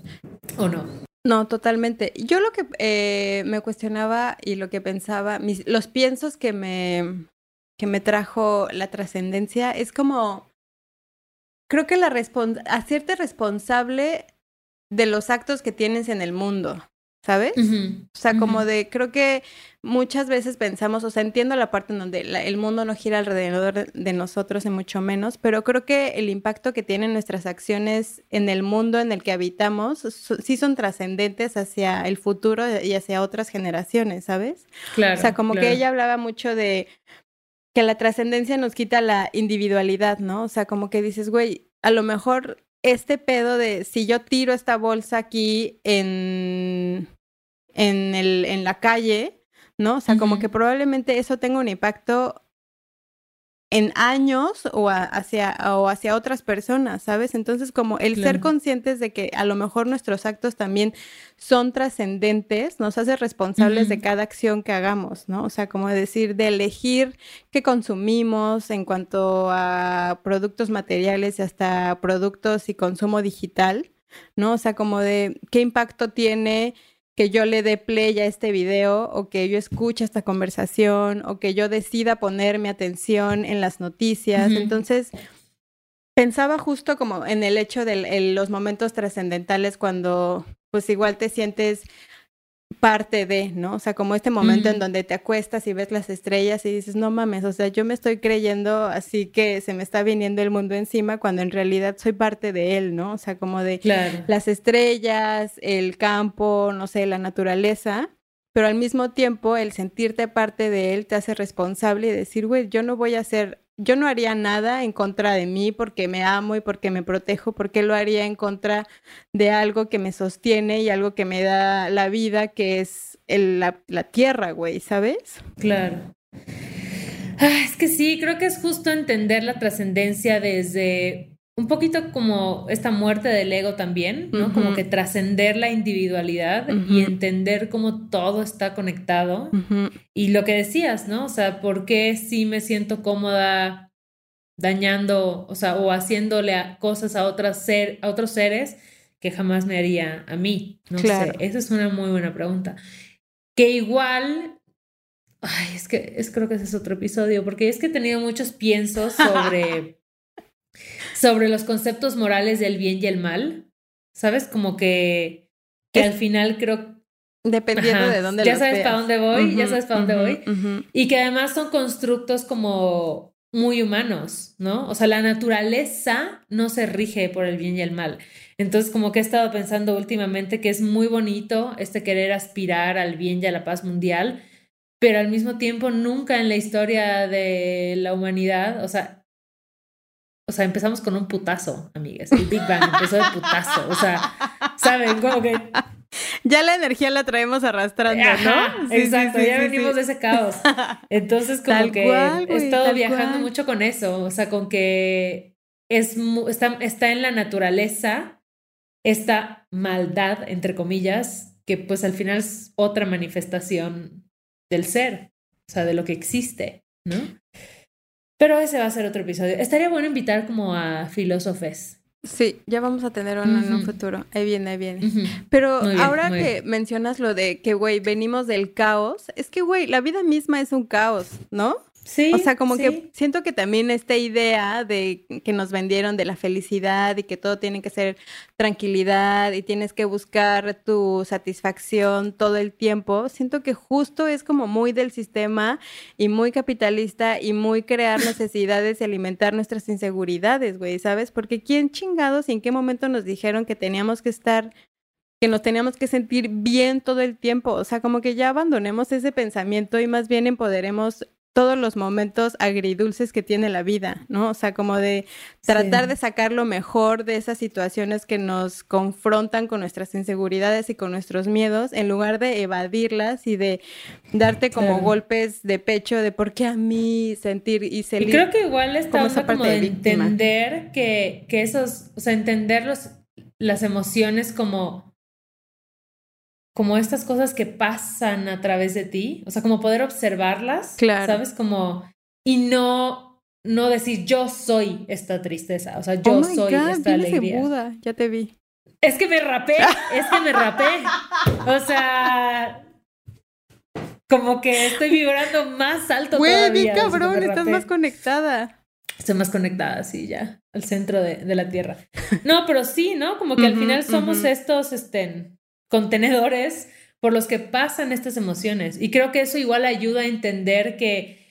o no. No, totalmente. Yo lo que eh, me cuestionaba y lo que pensaba, mis, los piensos que me, que me trajo la trascendencia es como, creo que la hacerte responsable de los actos que tienes en el mundo. ¿sabes? O sea, como de, creo que muchas veces pensamos, o sea, entiendo la parte en donde el mundo no gira alrededor de nosotros y mucho menos, pero creo que el impacto que tienen nuestras acciones en el mundo en el que habitamos sí son trascendentes hacia el futuro y hacia otras generaciones, ¿sabes? Claro. O sea, como que ella hablaba mucho de que la trascendencia nos quita la individualidad, ¿no? O sea, como que dices, güey, a lo mejor este pedo de si yo tiro esta bolsa aquí en en, el, en la calle, ¿no? O sea, como que probablemente eso tenga un impacto en años o, hacia, o hacia otras personas, ¿sabes? Entonces, como el ser conscientes de que a lo mejor nuestros actos también son trascendentes, nos hace responsables de cada acción que hagamos, ¿no? O sea, como decir, de elegir qué consumimos en cuanto a productos materiales y hasta productos y consumo digital, ¿no? O sea, como de qué impacto tiene que yo le dé play a este video o que yo escuche esta conversación o que yo decida ponerme atención en las noticias. Entonces, pensaba justo como en el hecho de los momentos trascendentales cuando pues igual te sientes parte de, ¿no? O sea, como este momento en donde te acuestas y ves las estrellas y dices, no mames, o sea, yo me estoy creyendo así que se me está viniendo el mundo encima cuando en realidad soy parte de él, ¿no? O sea, como de las estrellas, el campo, no sé, la naturaleza, pero al mismo tiempo el sentirte parte de él te hace responsable y decir, güey, yo no voy a hacer, yo no haría nada en contra de mí porque me amo y porque me protejo, porque lo haría en contra de algo que me sostiene y algo que me da la vida, que es la, tierra, güey, ¿sabes? Claro. Ah, es que sí, creo que es justo entender la trascendencia desde un poquito como esta muerte del ego también, ¿no? Como que trascender la individualidad y entender cómo todo está conectado. Y lo que decías, ¿no? O sea, ¿por qué sí me siento cómoda dañando, o sea, o haciéndole cosas a, otras ser, a otros seres que jamás me haría a mí? No sé, esa es una muy buena pregunta. Que igual Ay, es que es, creo que ese es otro episodio, porque es que he tenido muchos piensos sobre sobre los conceptos morales del bien y el mal. ¿Sabes? Como que, que al final creo... Dependiendo de dónde Ya sabes para dónde voy, ya sabes para dónde voy. Y que además son constructos como muy humanos, ¿no? O sea, la naturaleza no se rige por el bien y el mal. Entonces, como que he estado pensando últimamente que es muy bonito este querer aspirar al bien y a la paz mundial, pero al mismo tiempo nunca en la historia de la humanidad, o sea, o sea, empezamos con un putazo, amigas. El Big Bang empezó de putazo. O sea, ¿saben? Como que. Ya la energía la traemos arrastrando, ¿no? exacto, ya venimos de ese caos. Entonces, como que he estado viajando mucho con eso. O sea, con que es, está, está en la naturaleza esta maldad, entre comillas, que pues al final es otra manifestación del ser, o sea, de lo que existe, ¿no? Pero ese va a ser otro episodio. Estaría bueno invitar como a filósofes. Sí, ya vamos a tener uno en un futuro. Ahí viene, ahí viene. Pero ahora que mencionas lo de que, güey, venimos del caos, es que, güey, la vida misma es un caos, ¿no? Sí. O sea, como que siento que también esta idea de que nos vendieron de la felicidad y que todo tiene que ser tranquilidad y tienes que buscar tu satisfacción todo el tiempo, siento que justo es como muy del sistema y muy capitalista y muy crear necesidades y alimentar nuestras inseguridades, güey, ¿sabes? Porque quién chingados y en qué momento nos dijeron que teníamos que estar que nos teníamos que sentir bien todo el tiempo, o sea, como que ya abandonemos ese pensamiento y más bien empoderemos todos los momentos agridulces que tiene la vida, ¿no? O sea, como de tratar de sacar lo mejor de esas situaciones que nos confrontan con nuestras inseguridades y con nuestros miedos, en lugar de evadirlas y de darte como golpes de pecho de por qué a mí sentir y ser. Y creo que igual está como, como de, entender que, que esos, o sea, entender las emociones como como estas cosas que pasan a través de ti, o sea, como poder observarlas, claro. ¿sabes? Como, y no, no decir yo soy esta tristeza, o sea, yo oh soy esta alegría. Buda, ya te vi. Es que me rapé, es que me rapé. O sea, como que estoy vibrando más alto Güey, todavía. cabrón, estás más conectada. Estoy más conectada, sí, ya, al centro de, de la Tierra. No, pero sí, ¿no? Como que al final somos estos, estén contenedores por los que pasan estas emociones. Y creo que eso igual ayuda a entender que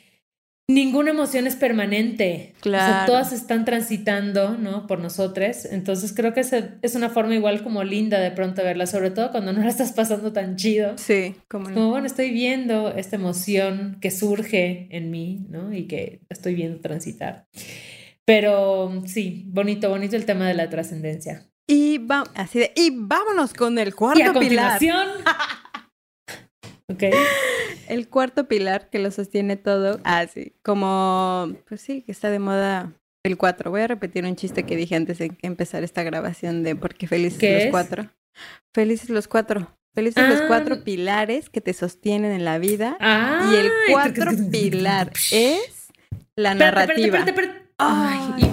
ninguna emoción es permanente. Claro. todas están transitando, ¿no? Por nosotros. Entonces creo que es una forma igual como linda de pronto verla, sobre todo cuando no la estás pasando tan chido. Sí, como, como bueno, estoy viendo esta emoción que surge en mí, ¿no? Y que estoy viendo transitar. Pero sí, bonito, bonito el tema de la trascendencia. Y, va, así de, y vámonos con el cuarto y a continuación, ok. El cuarto pilar que lo sostiene todo. Ah, sí. Como, pues sí, que está de moda el cuatro. Voy a repetir un chiste que dije antes de empezar esta grabación de porque felices los cuatro. Felices los cuatro. Felices los cuatro ah. pilares que te sostienen en la vida. y el cuarto pilar es la narrativa. Ay,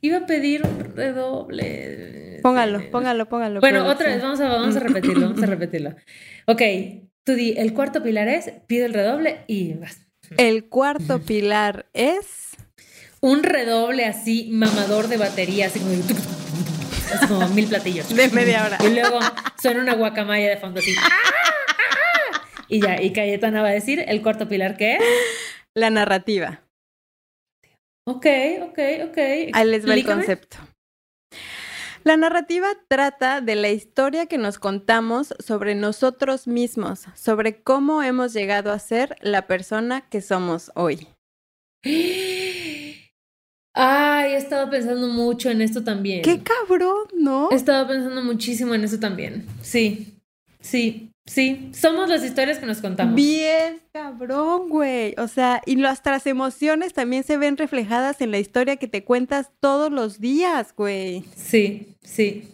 iba, a pedir un redoble. Póngalo, póngalo, póngalo. Bueno, otra vez, vamos a, vamos a repetirlo, vamos a repetirlo. Ok, tú di, el cuarto pilar es, pide el redoble y vas. El cuarto pilar es... Un redoble así, mamador de batería, así como... Así como mil platillos. De media hora. Y luego suena una guacamaya de fondo así. Y ya, y Cayetana va a decir, el cuarto pilar, ¿qué es? La narrativa. Ok, ok, ok. Ahí les va el concepto. La narrativa trata de la historia que nos contamos sobre nosotros mismos, sobre cómo hemos llegado a ser la persona que somos hoy. Ay, he estado pensando mucho en esto también. Qué cabrón, ¿no? He estado pensando muchísimo en eso también. Sí, sí, sí. Somos las historias que nos contamos. Bien, cabrón, güey. O sea, y nuestras emociones también se ven reflejadas en la historia que te cuentas todos los días, güey. Sí, sí.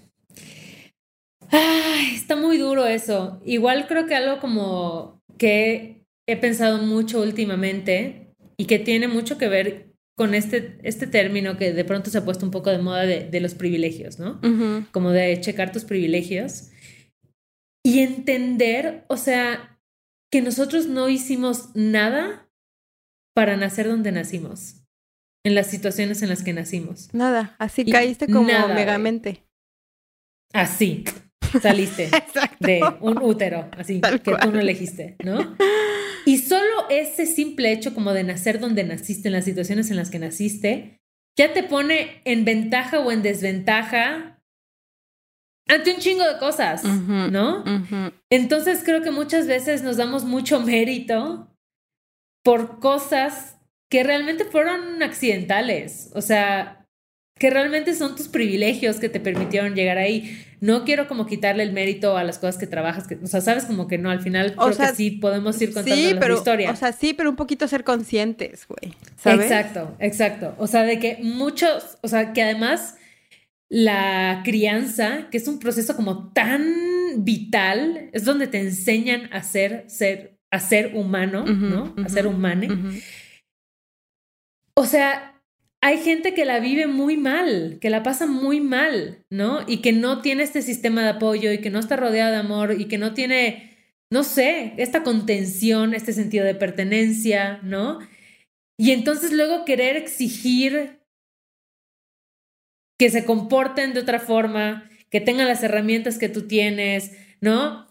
Ay, está muy duro eso. Igual creo que algo como que he pensado mucho últimamente y que tiene mucho que ver con este, este término que de pronto se ha puesto un poco de moda de, los privilegios, ¿no? Como de checar tus privilegios y entender, o sea, que nosotros no hicimos nada para nacer donde nacimos, en las situaciones en las que nacimos. Nada, así caíste como megamente. Así, saliste de un útero, así, que tú no elegiste, ¿no? Y solo ese simple hecho como de nacer donde naciste, en las situaciones en las que naciste, ya te pone en ventaja o en desventaja ante un chingo de cosas, ¿no? Entonces creo que muchas veces nos damos mucho mérito por cosas que realmente fueron accidentales, o sea, que realmente son tus privilegios que te permitieron llegar ahí no quiero como quitarle el mérito a las cosas que trabajas, que, o sea, sabes como que no, al final creo que sí podemos ir contando sí, pero, historia. O sea, sí, pero un poquito ser conscientes, güey. Exacto, exacto. O sea, de que muchos, o sea, que además la crianza, que es un proceso como tan vital, es donde te enseñan a ser, ser, a ser humano, ¿no? a ser humane. O sea, hay gente que la vive muy mal, que la pasa muy mal, ¿no? Y que no tiene este sistema de apoyo y que no está rodeada de amor y que no tiene, no sé, esta contención, este sentido de pertenencia, ¿no? Y entonces luego querer exigir que se comporten de otra forma, que tengan las herramientas que tú tienes, ¿no?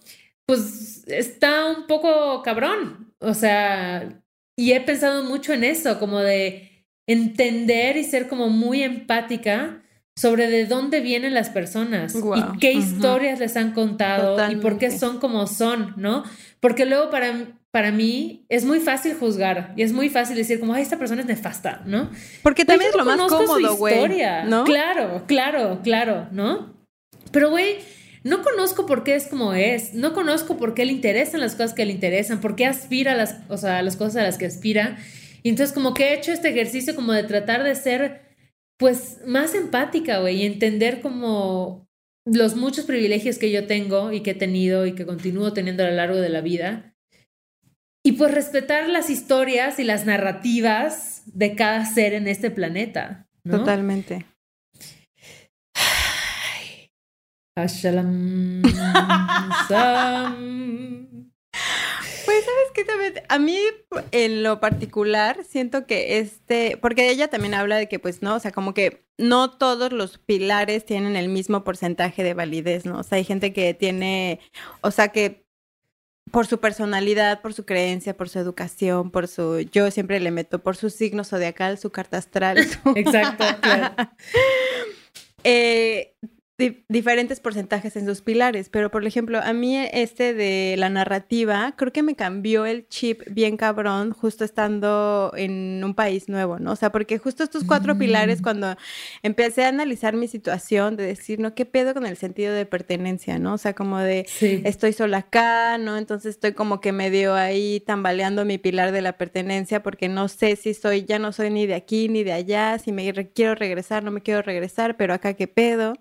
Pues está un poco cabrón. O sea, y he pensado mucho en eso, como de entender y ser como muy empática sobre de dónde vienen las personas y qué historias les han contado y por qué son como son, ¿no? Porque luego para, para mí es muy fácil juzgar y es muy fácil decir como, ay, esta persona es nefasta, ¿no? Porque también es lo más cómodo, güey. ¿no? Claro, claro, claro, ¿no? Pero, güey, no conozco por qué es como es, no conozco por qué le interesan las cosas que le interesan, por qué aspira a las, o sea, a las cosas a las que aspira. Y entonces como que he hecho este ejercicio como de tratar de ser pues más empática, güey, y entender como los muchos privilegios que yo tengo y que he tenido y que continúo teniendo a lo largo de la vida. Y pues respetar las historias y las narrativas de cada ser en este planeta. ¿no? Totalmente. Pues sabes que también, a mí en lo particular siento que este, porque ella también habla de que pues no, o sea, como que no todos los pilares tienen el mismo porcentaje de validez, ¿no? O sea, hay gente que tiene, o sea, que por su personalidad, por su creencia, por su educación, por su, yo siempre le meto por su signo zodiacal, su carta astral. Exacto, claro. eh, diferentes porcentajes en sus pilares, pero por ejemplo, a mí este de la narrativa, creo que me cambió el chip bien cabrón justo estando en un país nuevo, ¿no? O sea, porque justo estos cuatro pilares, mm. cuando empecé a analizar mi situación, de decir, ¿no? ¿Qué pedo con el sentido de pertenencia, ¿no? O sea, como de, estoy sola acá, ¿no? Entonces estoy como que medio ahí tambaleando mi pilar de la pertenencia porque no sé si soy, ya no soy ni de aquí ni de allá, si me quiero regresar, no me quiero regresar, pero acá qué pedo.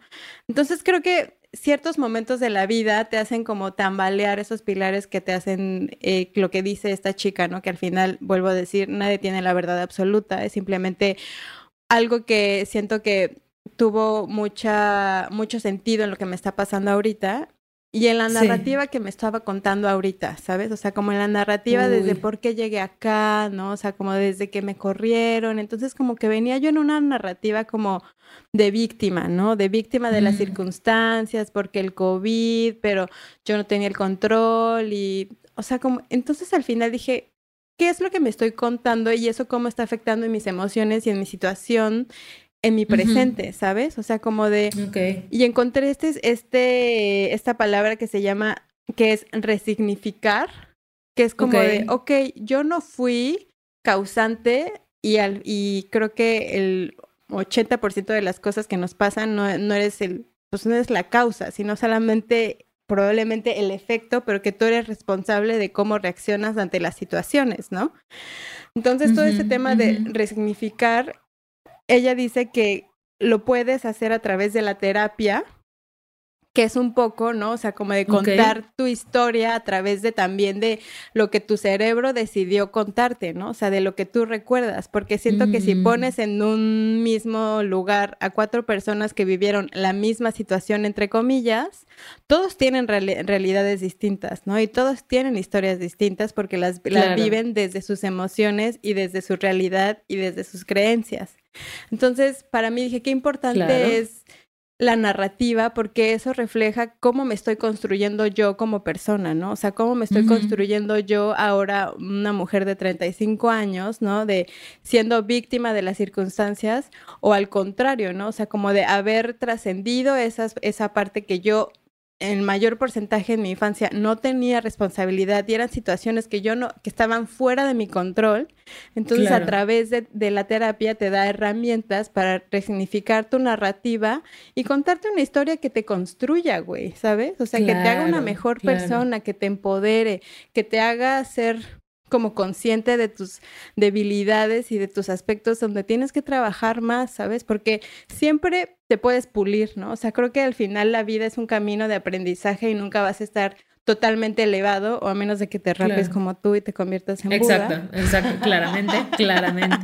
Entonces creo que ciertos momentos de la vida te hacen como tambalear esos pilares que te hacen eh, lo que dice esta chica, ¿no? Que al final, vuelvo a decir, nadie tiene la verdad absoluta, es simplemente algo que siento que tuvo mucha, mucho sentido en lo que me está pasando ahorita y en la narrativa que me estaba contando ahorita, ¿sabes? O sea, como en la narrativa desde por qué llegué acá, ¿no? O sea, como desde que me corrieron. Entonces, como que venía yo en una narrativa como de víctima, ¿no? De víctima de las mm. circunstancias, porque el COVID, pero yo no tenía el control y, o sea, como, entonces al final dije, ¿qué es lo que me estoy contando y eso cómo está afectando en mis emociones y en mi situación? En mi presente, ¿sabes? O sea, como de... Ok. Y encontré este, este, esta palabra que se llama, que es resignificar, que es como de, ok, yo no fui causante y, al, y creo que el 80% de las cosas que nos pasan no, no eres el, pues no eres la causa, sino solamente probablemente el efecto, pero que tú eres responsable de cómo reaccionas ante las situaciones, ¿no? Entonces, todo ese tema de resignificar, ella dice que lo puedes hacer a través de la terapia, que es un poco, ¿no? O sea, como de contar tu historia a través de también de lo que tu cerebro decidió contarte, ¿no? O sea, de lo que tú recuerdas, porque siento que si Mm. pones en un mismo lugar a cuatro personas que vivieron la misma situación, entre comillas, todos tienen reali- realidades distintas, ¿no? Y todos tienen historias distintas porque las, las viven desde sus emociones y desde su realidad y desde sus creencias. Entonces, para mí dije, qué importante Claro. es la narrativa porque eso refleja cómo me estoy construyendo yo como persona, ¿no? O sea, cómo me estoy construyendo yo ahora una mujer de 35 años, ¿no? De siendo víctima de las circunstancias o al contrario, ¿no? O sea, como de haber trascendido esa parte que yo en mayor porcentaje en mi infancia no tenía responsabilidad y eran situaciones que yo no, que estaban fuera de mi control. Entonces, Claro. a través de, de la terapia te da herramientas para resignificar tu narrativa y contarte una historia que te construya, güey, ¿sabes? O sea, que te haga una mejor claro. persona, que te empodere, que te haga ser como consciente de tus debilidades y de tus aspectos donde tienes que trabajar más, ¿sabes? Porque siempre te puedes pulir, ¿no? O sea, creo que al final la vida es un camino de aprendizaje y nunca vas a estar totalmente elevado o a menos de que te rapes Claro. como tú y te conviertas en Buda. Exacto, exacto, claramente, claramente.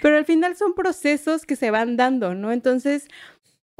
Pero al final son procesos que se van dando, ¿no? Entonces,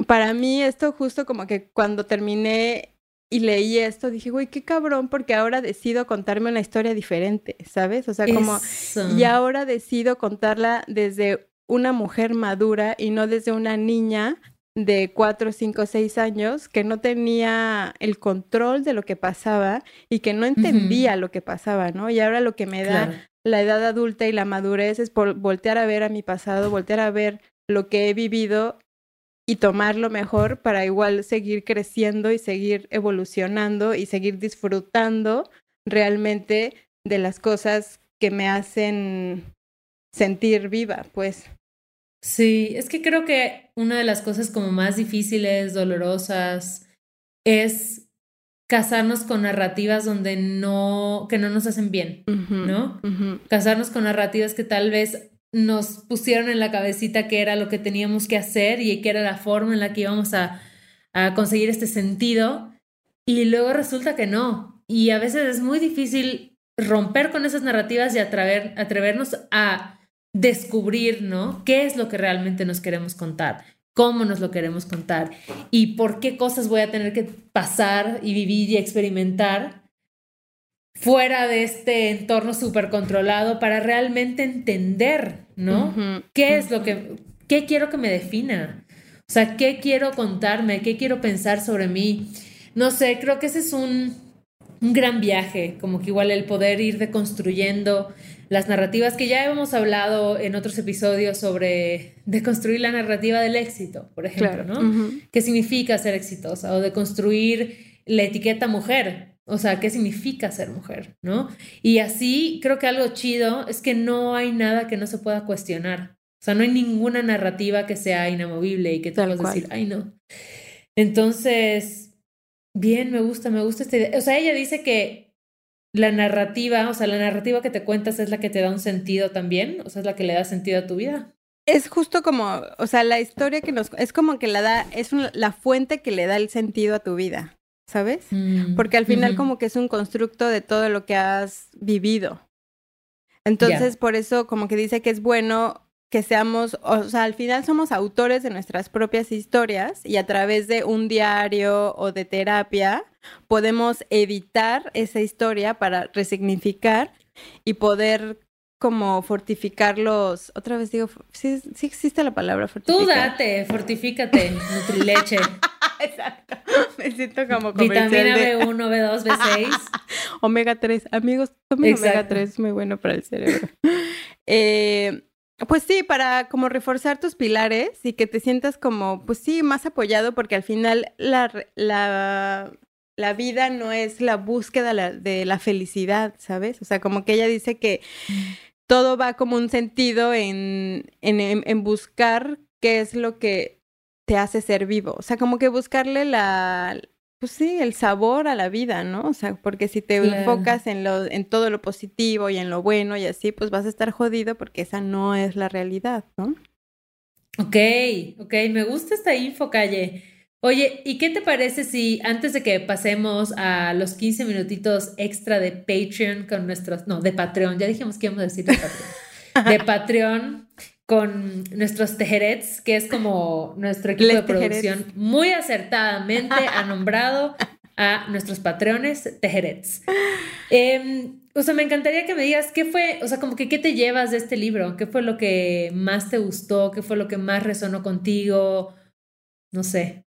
para mí esto justo como que cuando terminé y leí esto, dije, güey, qué cabrón, porque ahora decido contarme una historia diferente, ¿sabes? O sea, como... Eso. Y ahora decido contarla desde una mujer madura y no desde una niña de cuatro, cinco, seis años que no tenía el control de lo que pasaba y que no entendía lo que pasaba, ¿no? Y ahora lo que me da Claro. la edad adulta y la madurez es por voltear a ver a mi pasado, voltear a ver lo que he vivido y tomarlo mejor para igual seguir creciendo y seguir evolucionando y seguir disfrutando realmente de las cosas que me hacen sentir viva, pues. Sí, es que creo que una de las cosas como más difíciles, dolorosas, es casarnos con narrativas donde no, que no nos hacen bien, ¿no? Casarnos con narrativas que tal vez nos pusieron en la cabecita que era lo que teníamos que hacer y que era la forma en la que íbamos a, a conseguir este sentido y luego resulta que no. Y a veces es muy difícil romper con esas narrativas y atrever, atrevernos a descubrir, ¿no? ¿Qué es lo que realmente nos queremos contar? ¿Cómo nos lo queremos contar? ¿Y por qué cosas voy a tener que pasar y vivir y experimentar fuera de este entorno súper controlado para realmente entender, ¿no? ¿Qué es lo que, qué quiero que me defina? O sea, ¿qué quiero contarme? ¿Qué quiero pensar sobre mí? No sé, creo que ese es un, un gran viaje, como que igual el poder ir deconstruyendo las narrativas que ya hemos hablado en otros episodios sobre deconstruir la narrativa del éxito, por ejemplo, Claro. ¿no? ¿Qué significa ser exitosa? O de construir la etiqueta mujer. O sea, ¿qué significa ser mujer? ¿No? Y así creo que algo chido es que no hay nada que no se pueda cuestionar. O sea, no hay ninguna narrativa que sea inamovible y que tú puedas decir, ay, no. Entonces, bien, me gusta, me gusta esta idea. O sea, ella dice que la narrativa, o sea, la narrativa que te cuentas es la que te da un sentido también, o sea, es la que le da sentido a tu vida. Es justo como, o sea, la historia que nos, es como que la da, es un- la fuente que le da el sentido a tu vida, ¿sabes? Porque al final como que es un constructo de todo lo que has vivido. Entonces, por eso como que dice que es bueno que seamos, o sea, al final somos autores de nuestras propias historias y a través de un diario o de terapia podemos editar esa historia para resignificar y poder como fortificar los, otra vez digo, sí, sí existe la palabra fortificar. Tú date, fortifícate, Nutrileche. Exacto. Me siento como Vitamina de B1, B2, B6. omega 3. Amigos, tomen omega Exacto. 3, es muy bueno para el cerebro. Eh, Pues sí, para como reforzar tus pilares y que te sientas como, pues sí, más apoyado, porque al final la, la, la vida no es la búsqueda de la felicidad, ¿sabes? O sea, como que ella dice que todo va como un sentido en, en, en buscar qué es lo que te hace ser vivo. O sea, como que buscarle la, pues sí, el sabor a la vida, ¿no? O sea, porque si te enfocas en lo, en todo lo positivo y en lo bueno y así, pues vas a estar jodido porque esa no es la realidad, ¿no? Ok, ok, me gusta esta info, Calle. Oye, ¿y qué te parece si antes de que pasemos a los 15 minutitos extra de Patreon con nuestros, no, de Patreon, ya dijimos que íbamos a decir de Patreon, de Patreon con nuestros tejerets, que es como nuestro equipo de producción, muy acertadamente ha nombrado a nuestros patrones tejerets. Em, o sea, me encantaría que me digas qué fue, o sea, como que qué te llevas de este libro, qué fue lo que más te gustó, qué fue lo que más resonó contigo, no sé.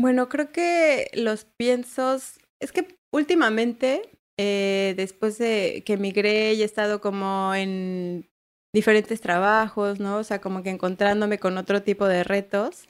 Bueno, creo que los piensos, es que últimamente, eh, después de que emigré y he estado como en diferentes trabajos, ¿no? O sea, como que encontrándome con otro tipo de retos.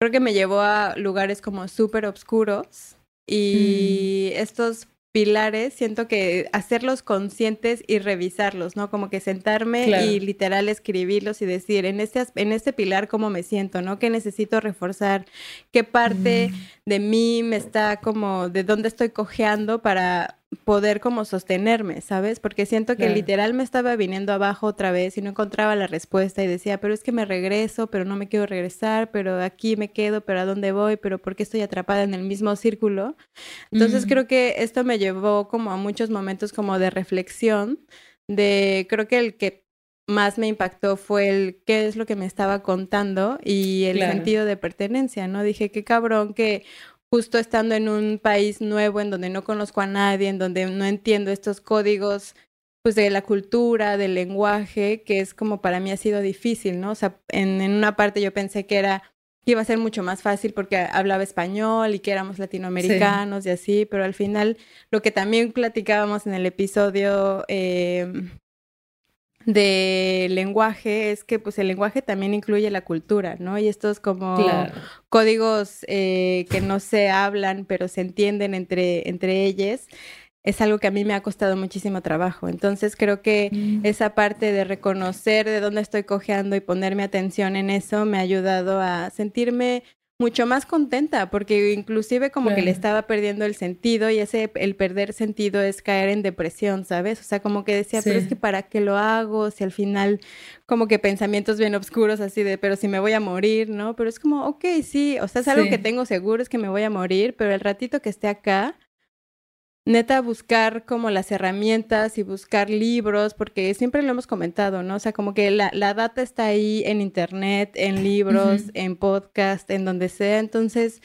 Creo que me llevó a lugares como súper oscuros y mm. estos pilares, siento que hacerlos conscientes y revisarlos, ¿no? Como que sentarme y literal escribirlos y decir, en este, en este pilar, ¿cómo me siento, ¿no? ¿Qué necesito reforzar? ¿Qué parte mm. de mí me está como, de dónde estoy cojeando para poder como sostenerme, ¿sabes? Porque siento que literal me estaba viniendo abajo otra vez y no encontraba la respuesta y decía, pero es que me regreso, pero no me quiero regresar, pero aquí me quedo, pero ¿a dónde voy? Pero ¿por qué estoy atrapada en el mismo círculo? Entonces creo que esto me llevó como a muchos momentos como de reflexión, de creo que el que más me impactó fue el qué es lo que me estaba contando y el sentido de pertenencia, ¿no? Dije, qué cabrón que justo estando en un país nuevo en donde no conozco a nadie, en donde no entiendo estos códigos pues de la cultura, del lenguaje, que es como para mí ha sido difícil, ¿no? O sea, en, en una parte yo pensé que era que iba a ser mucho más fácil porque hablaba español y que éramos latinoamericanos y así, pero al final lo que también platicábamos en el episodio eh, de lenguaje es que pues el lenguaje también incluye la cultura, ¿no? Y estos como códigos eh, que no se hablan pero se entienden entre, entre ellos es algo que a mí me ha costado muchísimo trabajo. Entonces creo que mm. esa parte de reconocer de dónde estoy cojeando y ponerme atención en eso me ha ayudado a sentirme mucho más contenta, porque inclusive como que le estaba perdiendo el sentido y ese, el perder sentido es caer en depresión, ¿sabes? O sea, como que decía, pero es que para qué lo hago, si al final como que pensamientos bien oscuros así de, pero si me voy a morir, ¿no? Pero es como, ok, sí, o sea, es algo que tengo seguro, es que me voy a morir, pero el ratito que esté acá, neta buscar como las herramientas y buscar libros, porque siempre lo hemos comentado, ¿no? O sea, como que la, la data está ahí en internet, en libros, en podcast, en donde sea. Entonces,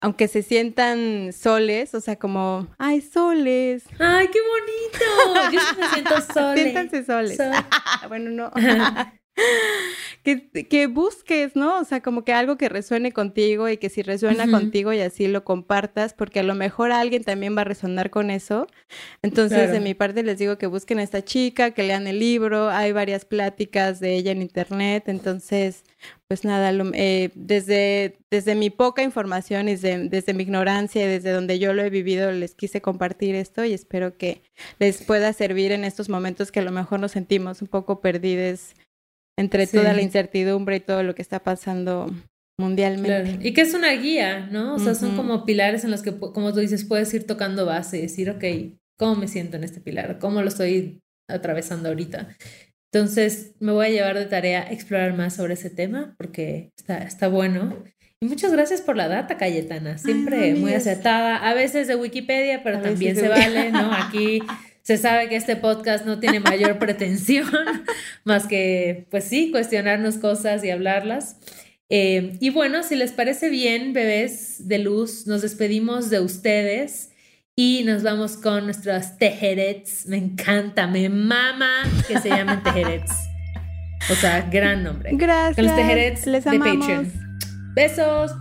aunque se sientan soles, o sea, como, ay, soles. Ay, qué bonito. Yo me siento soles. Siéntanse soles. bueno, no. que, que, busques, ¿no? O sea, como que algo que resuene contigo y que si resuena contigo y así lo compartas, porque a lo mejor alguien también va a resonar con eso. Entonces, de mi parte les digo que busquen a esta chica, que lean el libro, hay varias pláticas de ella en internet, entonces, pues nada, eh, desde, desde mi poca información y desde, desde mi ignorancia y desde donde yo lo he vivido, les quise compartir esto y espero que les pueda servir en estos momentos que a lo mejor nos sentimos un poco perdidos entre toda la incertidumbre y todo lo que está pasando mundialmente. Y que es una guía, ¿no? O sea, son como pilares en los que, como tú dices, puedes ir tocando base y decir, ok, ¿cómo me siento en este pilar? ¿Cómo lo estoy atravesando ahorita? Entonces, me voy a llevar de tarea explorar más sobre ese tema porque está, está bueno. Y muchas gracias por la data, Cayetana. Siempre muy acertada. A veces de Wikipedia, pero también se vale, ¿no? Aquí se sabe que este podcast no tiene mayor pretensión más que, pues sí, cuestionarnos cosas y hablarlas. Eh, y bueno, si les parece bien, bebés de luz, nos despedimos de ustedes y nos vamos con nuestros tejerets. Me encanta, me mama que se llamen tejerets. O sea, gran nombre. Gracias. Con los tejerets de Patreon. Besos.